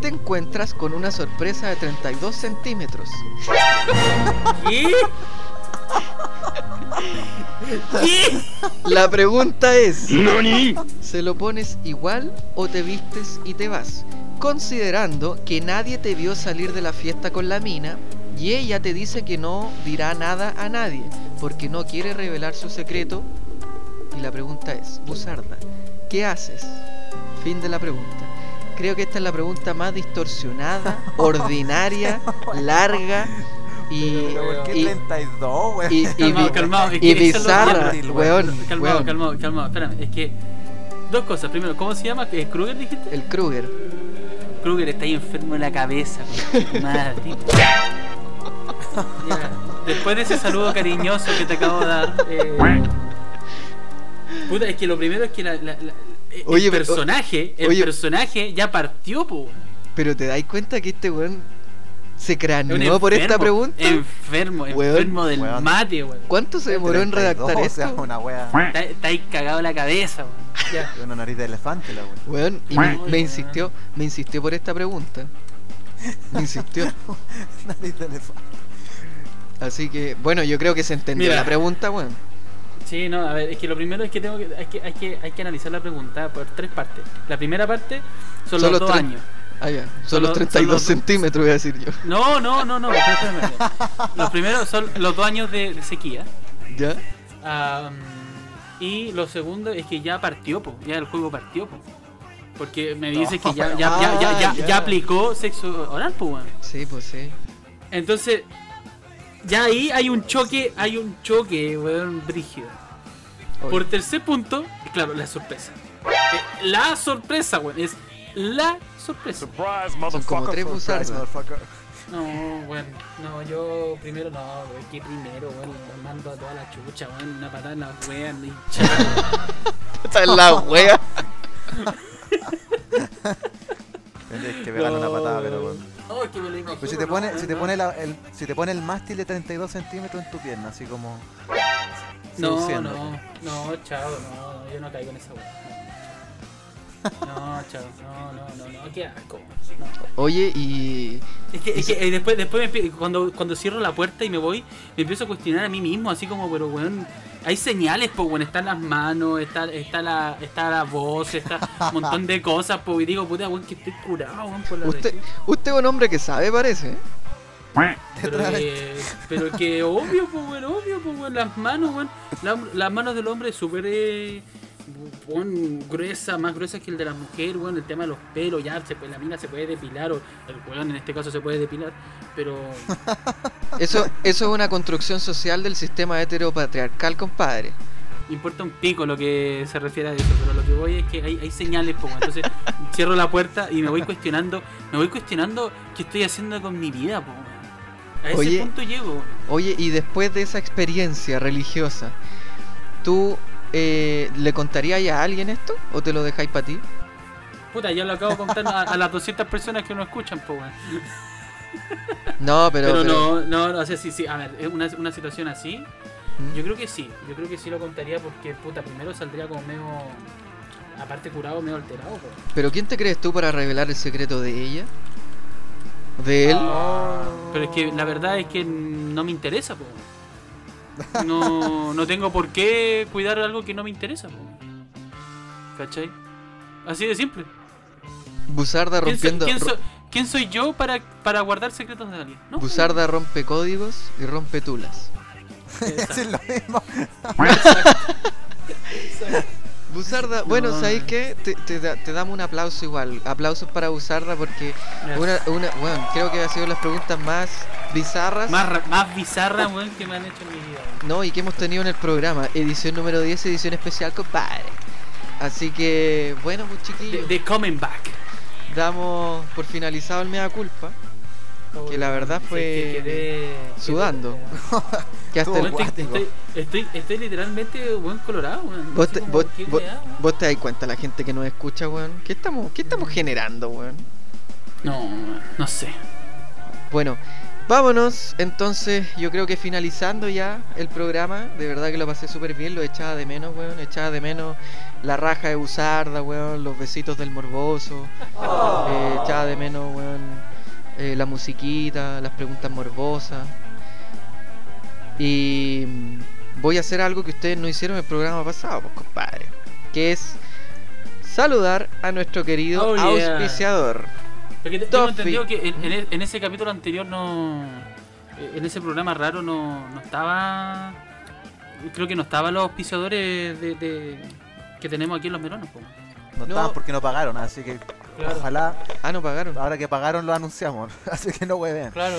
te encuentras con una sorpresa de 32 centímetros. ¿Qué? ¿Qué? La pregunta es, ¿se lo pones igual o te vistes y te vas? Considerando que nadie te vio salir de la fiesta con la mina y ella te dice que no dirá nada a nadie porque no quiere revelar su secreto. Y la pregunta es, Buzarda, ¿qué haces? Fin de la pregunta. Creo que esta es la pregunta más distorsionada, ordinaria, larga y, Pero, ¿por qué y- 32, weón? y- Calmado, calmado, es que bizarra, weón, Calmado, weón. calmado, calmado. Espérame, es que. Dos cosas. Primero, ¿cómo se llama? ¿Eh, ¿Kruger dijiste? El Kruger. Kruger está ahí enfermo de la cabeza, madre. Después de ese saludo cariñoso que te acabo de dar. eh, puta, es que lo primero es que la, la- la- el Oye, pero- personaje, el personaje ya partió, po. Pero te dais cuenta que este weón se craneó por esta pregunta. Enfermo, Weón. enfermo del Weón. mate, weón. ¿Cuánto se demoró en 32, redactar O sea, esto? una wea. Está, está ahí cagado la cabeza, weón. Ya. Una nariz de elefante, la. Weón, y me, me insistió, me insistió por esta pregunta. Me insistió. nariz de elefante. Así que, bueno, yo creo que se entendió Mira. la pregunta, weón. Sí, no, a ver, es que lo primero es que tengo que hay que, hay que, hay que analizar la pregunta por tres partes. La primera parte son, Son los los dos años. Ah, ya. Son Son los los- 32 son los- centímetros, voy a decir yo. No, no, no, no. Los primeros son los dos años de, de sequía. ¿Ya? Am, y lo segundo es que ya partió, po, ya el juego partió, po. Porque me dice que ya, ya, ya, ya, ya, Ah, ya ya. aplicó sexo oral, po, weón. Sí, pues sí. Entonces, ya ahí hay un choque, hay un choque, weón, brígido. Oye, Por tercer punto, claro, la sorpresa. Eh, la sorpresa, weón, es la sorpresa. son como tres Surprise, motherfucker. No, bueno, no, yo primero no, weón, que primero, weón, mando a toda la chucha, weón, una patada en la wea, ni Está en la wea. Tendrías que pegarle una patada, pero weón. Oh, que me lo imagino, Pues si te pone, si te pone la- el, si te pone el mástil de 32 centímetros en tu pierna, así como. No, no, no, chao, no, yo no caigo en esa weá. No, chao, no, no, no, no, qué asco. Oye, y. Es que, es que eh, después, después me cuando, cuando cierro la puerta y me voy, me empiezo a cuestionar a mí mismo, así como, pero weón, hay señales, pues, weón, están las manos, está, está la, está la voz, está un montón de cosas, pues, y digo, puta, weón, que estoy curado, weón, por la Usted, usted es un hombre que sabe, parece. ¿eh? Pero que, pero que obvio, pues, weón, obvio, pues, weón, las manos, weón, la- las manos del hombre súper, eh, weón, gruesa, más gruesas que el de la mujer, weón, el tema de los pelos, ya, se puede- la mina se puede depilar, o el weón en este caso se puede depilar, pero... Eso, eso es una construcción social del sistema heteropatriarcal, compadre. importa un pico lo que se refiere a eso, pero lo que voy es que hay, hay señales, po, entonces cierro la puerta y me voy cuestionando, me voy cuestionando qué estoy haciendo con mi vida, po. A ese Oye. punto llego. Oye, y después de esa experiencia religiosa, ¿tú eh, le contarías a alguien esto o te lo dejáis para ti? Puta, ya lo acabo de contar a, a las 200 personas que no escuchan, po, weón. No, pero. Pero, pero- no, no, no, o sea, sí, sí, a ver, es una, una situación así, ¿Mm? yo creo que sí, yo creo que sí lo contaría porque, puta, primero saldría como medio, aparte curado, medio alterado, po. ¿Pero quién te crees tú para revelar el secreto de ella? ¿De él? Ah, Pero es que la verdad es que no me interesa, po. No, no tengo por qué cuidar algo que no me interesa, po. ¿Cachai? Así de simple. Buzarda ¿Quién, soy, rompiendo. quién soy- quién soy yo para, para guardar secretos de alguien? ¿No? Buzarda rompe códigos y rompe tulas. es lo mismo. Buzarda, bueno, No. ¿sabéis qué? Te, te da- te damos un aplauso igual. Aplausos para Buzarda porque una, una, bueno, creo que ha sido las preguntas más bizarras. Más, más bizarra, weón, que me han hecho en mi vida. No, y que hemos tenido en el programa. Edición número 10, edición especial, compadre. Así que, bueno, pues chiquillos, de Coming Back. damos por finalizado el mea culpa. Que la verdad fue Que quedé- sudando. Que hasta el- estoy, estoy, estoy, estoy literalmente buen colorado, weón. vos, te, como, vos, ¿qué vos- weá, weón? vos te das cuenta, la gente que nos escucha, weón. ¿Qué estamos, qué estamos generando, weón? No, no sé. Bueno, vámonos. Entonces, yo creo que finalizando ya el programa, de verdad que lo pasé súper bien, lo echaba de menos, weón. Echaba de menos la raja de Busarda, weón, los besitos del morboso. Eh, echaba de menos, weón, eh, la musiquita, las preguntas morbosas. Y voy a hacer algo que ustedes no hicieron en el programa pasado, pues, compadre. Que es saludar a nuestro querido Oh, yeah. auspiciador. Porque te- tengo entendido que en, en e- en ese capítulo anterior no. eh, En ese programa raro no, no estaba. Creo que no estaban los auspiciadores de, de- que tenemos aquí en los melones. po. No, No. estaban porque no pagaron, así que Claro. ojalá Ah, no pagaron. ahora que pagaron lo anunciamos. Así que no hueven. Claro.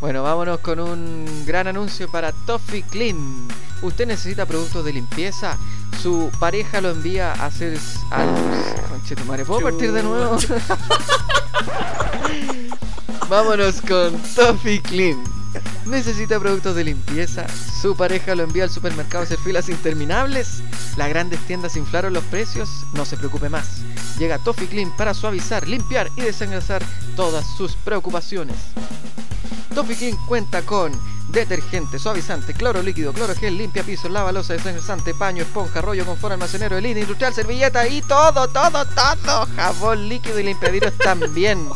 Bueno, vámonos con un gran anuncio para Toffee Clean. Usted necesita productos de limpieza. Su pareja lo envía a hacer al. Conchetumare, ¿puedo partir de nuevo? vámonos con Toffee Clean. Necesita productos de limpieza. Su pareja lo envía al supermercado a hacer filas interminables. Las grandes tiendas inflaron los precios. No se preocupe más. Llega Toffee Clean para suavizar, limpiar y desengrasar todas sus preocupaciones. Toffee Clean cuenta con detergente, suavizante, cloro líquido, cloro gel, limpia pisos, lava losa, desengrasante, paño, esponja, rollo, confort, almacenero, de industrial, servilleta y todo, todo, todo. Jabón líquido y limpiadiros también.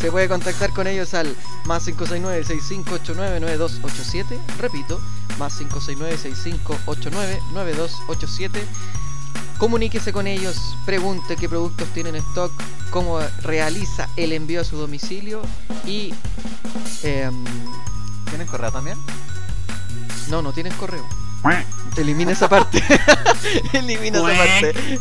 Se puede contactar con ellos al más 569-6589-9287. Repito, más 569-6589-9287. Comuníquese con ellos, pregunte qué productos tienen en stock, cómo realiza el envío a su domicilio y... em, ¿Tienen correo también? no, no tienen correo. Elimina esa parte. Elimina esa parte.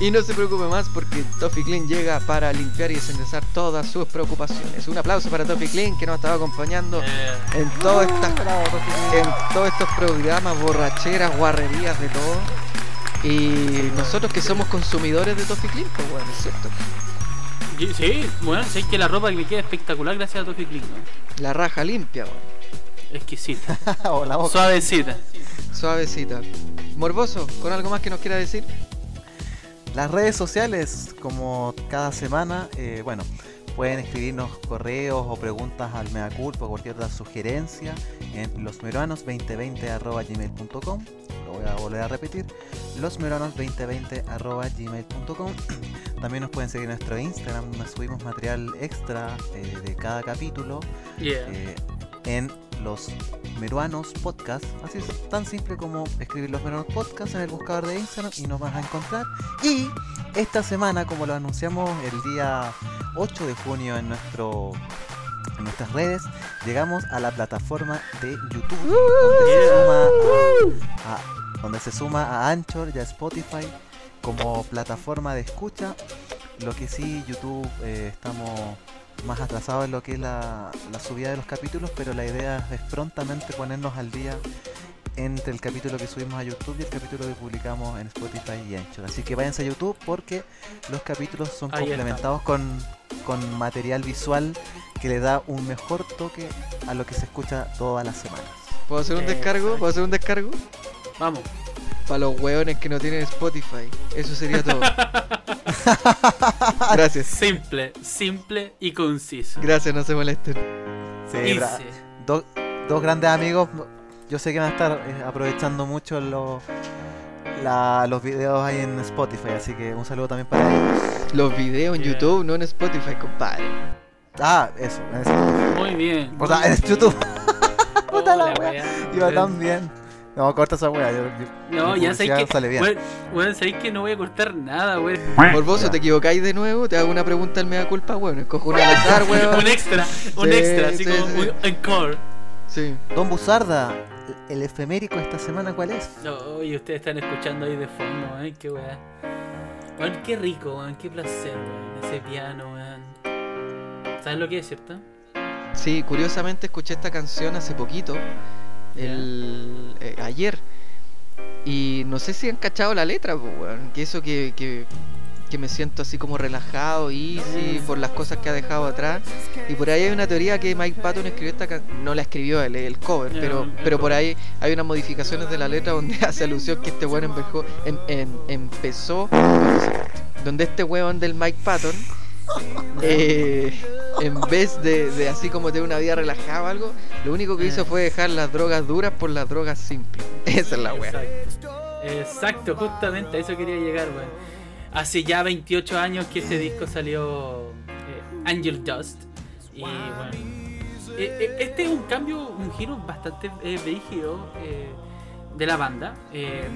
Y no se preocupe más porque Toffee Clean llega para limpiar y desengrasar todas sus preocupaciones. Un aplauso para Toffee Clean que nos ha estado acompañando Eh, en todas estas en todos estos programas, borracheras, guarrerías de todo. Y nosotros que somos consumidores de Toffee Clean, pues bueno, es cierto. sí, bueno, sé que la ropa que me queda espectacular gracias a Toffee Clean. ¿no? La raja limpia, weón. Exquisita. o la boca. Suavecita. suavecita. Morboso, ¿con algo más que nos quiera decir? Las redes sociales, como cada semana, eh, bueno, pueden escribirnos correos o preguntas al Mea Culpa o cualquier otra sugerencia en losmeruanos2020.gmail.com Lo voy a volver a repetir, losmeruanos2020.gmail.com También nos pueden seguir en nuestro Instagram, donde subimos material extra eh, de cada capítulo Yeah. eh, en los Meruanos Podcast. Así es tan simple como escribir los Meruanos Podcast en el buscador de Instagram y nos vas a encontrar. Y esta semana, como lo anunciamos el día 8 de junio en nuestro en nuestras redes, llegamos a la plataforma de YouTube, donde, se suma a, a- donde se suma a Anchor y a Spotify como plataforma de escucha. Lo que sí, YouTube eh, estamos más atrasados en lo que es la, la subida de los capítulos, pero la idea es prontamente ponernos al día entre el capítulo que subimos a YouTube y el capítulo que publicamos en Spotify y Anchor. Así que váyanse a YouTube porque los capítulos son Ahí complementados con, con material visual que le da un mejor toque a lo que se escucha todas las semanas. ¿Puedo hacer un descargo? ¿Puedo hacer un descargo? Vamos. Para los hueones que no tienen Spotify. Eso sería todo. Gracias. Simple, simple y conciso. Gracias, no se molesten. Sí, Easy. bra- do- dos grandes amigos. Yo sé que van a estar eh, aprovechando mucho los la- los videos ahí en Spotify, así que un saludo también para ellos. Los videos en Yeah. YouTube, no en Spotify, compadre. Ah, eso, en Spotify. Muy bien. O sea, en. YouTube. Puta la wea. Iba Weón. tan bien. No, corta esa yo- No, ya sabéis que. sale bien. Weón, weón, sabéis que no voy a cortar nada, weón. Morboso, te equivocáis de nuevo, te hago una pregunta al mea culpa, bueno, escojo una al azar, weón. un extra, un Sí, extra, así sí, como sí. un encore. Sí. Don Buzarda, el efemérico esta semana, ¿cuál es? No, y ustedes están escuchando ahí de fondo, weón, qué weá. Weón, qué rico, weón, qué placer, weón, ese piano, weón. ¿Sabes lo que es, cierto? Sí, curiosamente escuché esta canción hace poquito, el, eh, ayer, y no sé si han cachado la letra, pues, weón, que eso que, que, que me siento así como relajado, easy, por las cosas que ha dejado atrás, y por ahí hay una teoría que Mike Patton escribió esta canción, no la escribió él, el cover, pero, el pero por ahí hay unas modificaciones de la letra donde hace alusión que este weón empezó, em- em- empezó donde este weón del Mike Patton eh, en vez de, de así como tener una vida relajada o algo, lo único que hizo Eh. fue dejar las drogas duras por las drogas simples. Esa es la weá. Exacto. Exacto, justamente a eso quería llegar, weón. Hace ya 28 años que ese disco salió eh, Angel Dust. Y bueno, eh, este es un cambio, un giro bastante eh, brígido eh, de la banda. eh,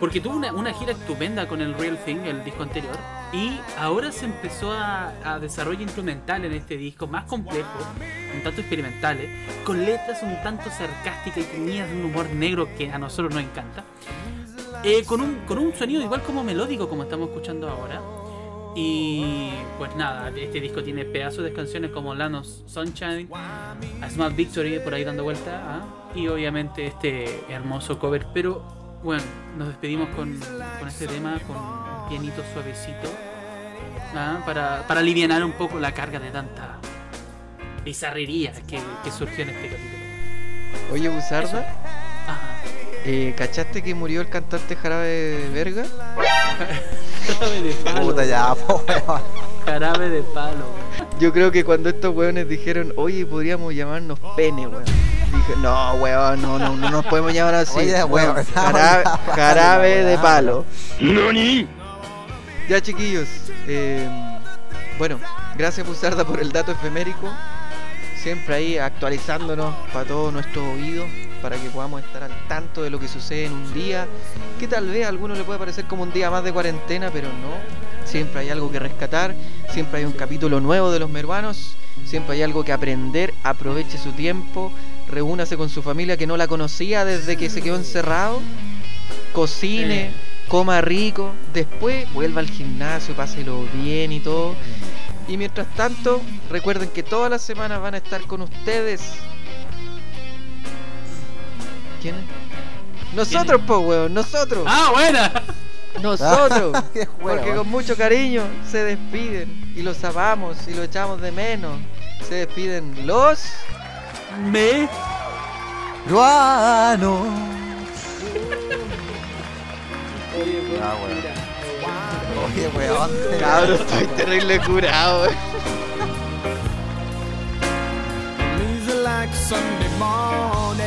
porque tuvo una, una gira estupenda con el Real Thing, el disco anterior. Y ahora se empezó a, a instrumental en este disco, más complejo, un tanto experimentales, con letras un tanto sarcásticas y tenías un humor negro que a nosotros nos encanta. Eh, con, un, con un sonido igual como melódico como estamos escuchando ahora. Y pues nada, este disco tiene pedazos de canciones como Lanos Sunshine, A Small Victory por ahí dando vuelta, ¿ah? y obviamente este hermoso cover. Pero bueno, nos despedimos con, con este tema, con un pianito suavecito, ¿ah? para, para aliviar un poco la carga de tanta bizarrería que, que surgió en este capítulo. Oye, Buzarda, Ajá. eh, ¿cachaste que murió el cantante Jarabe Verga? Jarabe de palo. Puta ya, po, weón. Jarabe de palo. Yo creo que cuando estos weones dijeron, oye, podríamos llamarnos pene, weón. Dije, no, weón, no, no, no nos podemos llamar así. Oye, weón, weón, jarabe, no, jarabe de no. palo. Ya, chiquillos. eh, bueno, gracias, Buzarda, por el dato efemérico. Siempre ahí actualizándonos para todo nuestro oído, para que podamos estar al tanto de lo que sucede en un día, que tal vez a algunos le puede parecer como un día más de cuarentena, pero no. Siempre hay algo que rescatar, siempre hay un capítulo nuevo de los meruanos, siempre hay algo que aprender, aproveche su tiempo, reúnase con su familia que no la conocía desde que se quedó encerrado, cocine, coma rico, después vuelva al gimnasio, páselo bien y todo. Y mientras tanto, recuerden que todas las semanas van a estar con ustedes. ¿Quiénes? Nosotros, po, weón, nosotros. ¡Ah, buena! Nosotros. Qué Porque con mucho cariño se despiden y los amamos y los echamos de menos. Se despiden los. Me. Ruano. Ya, weón. Oye, weón. Cabros, estoy terrible curado. Sunday.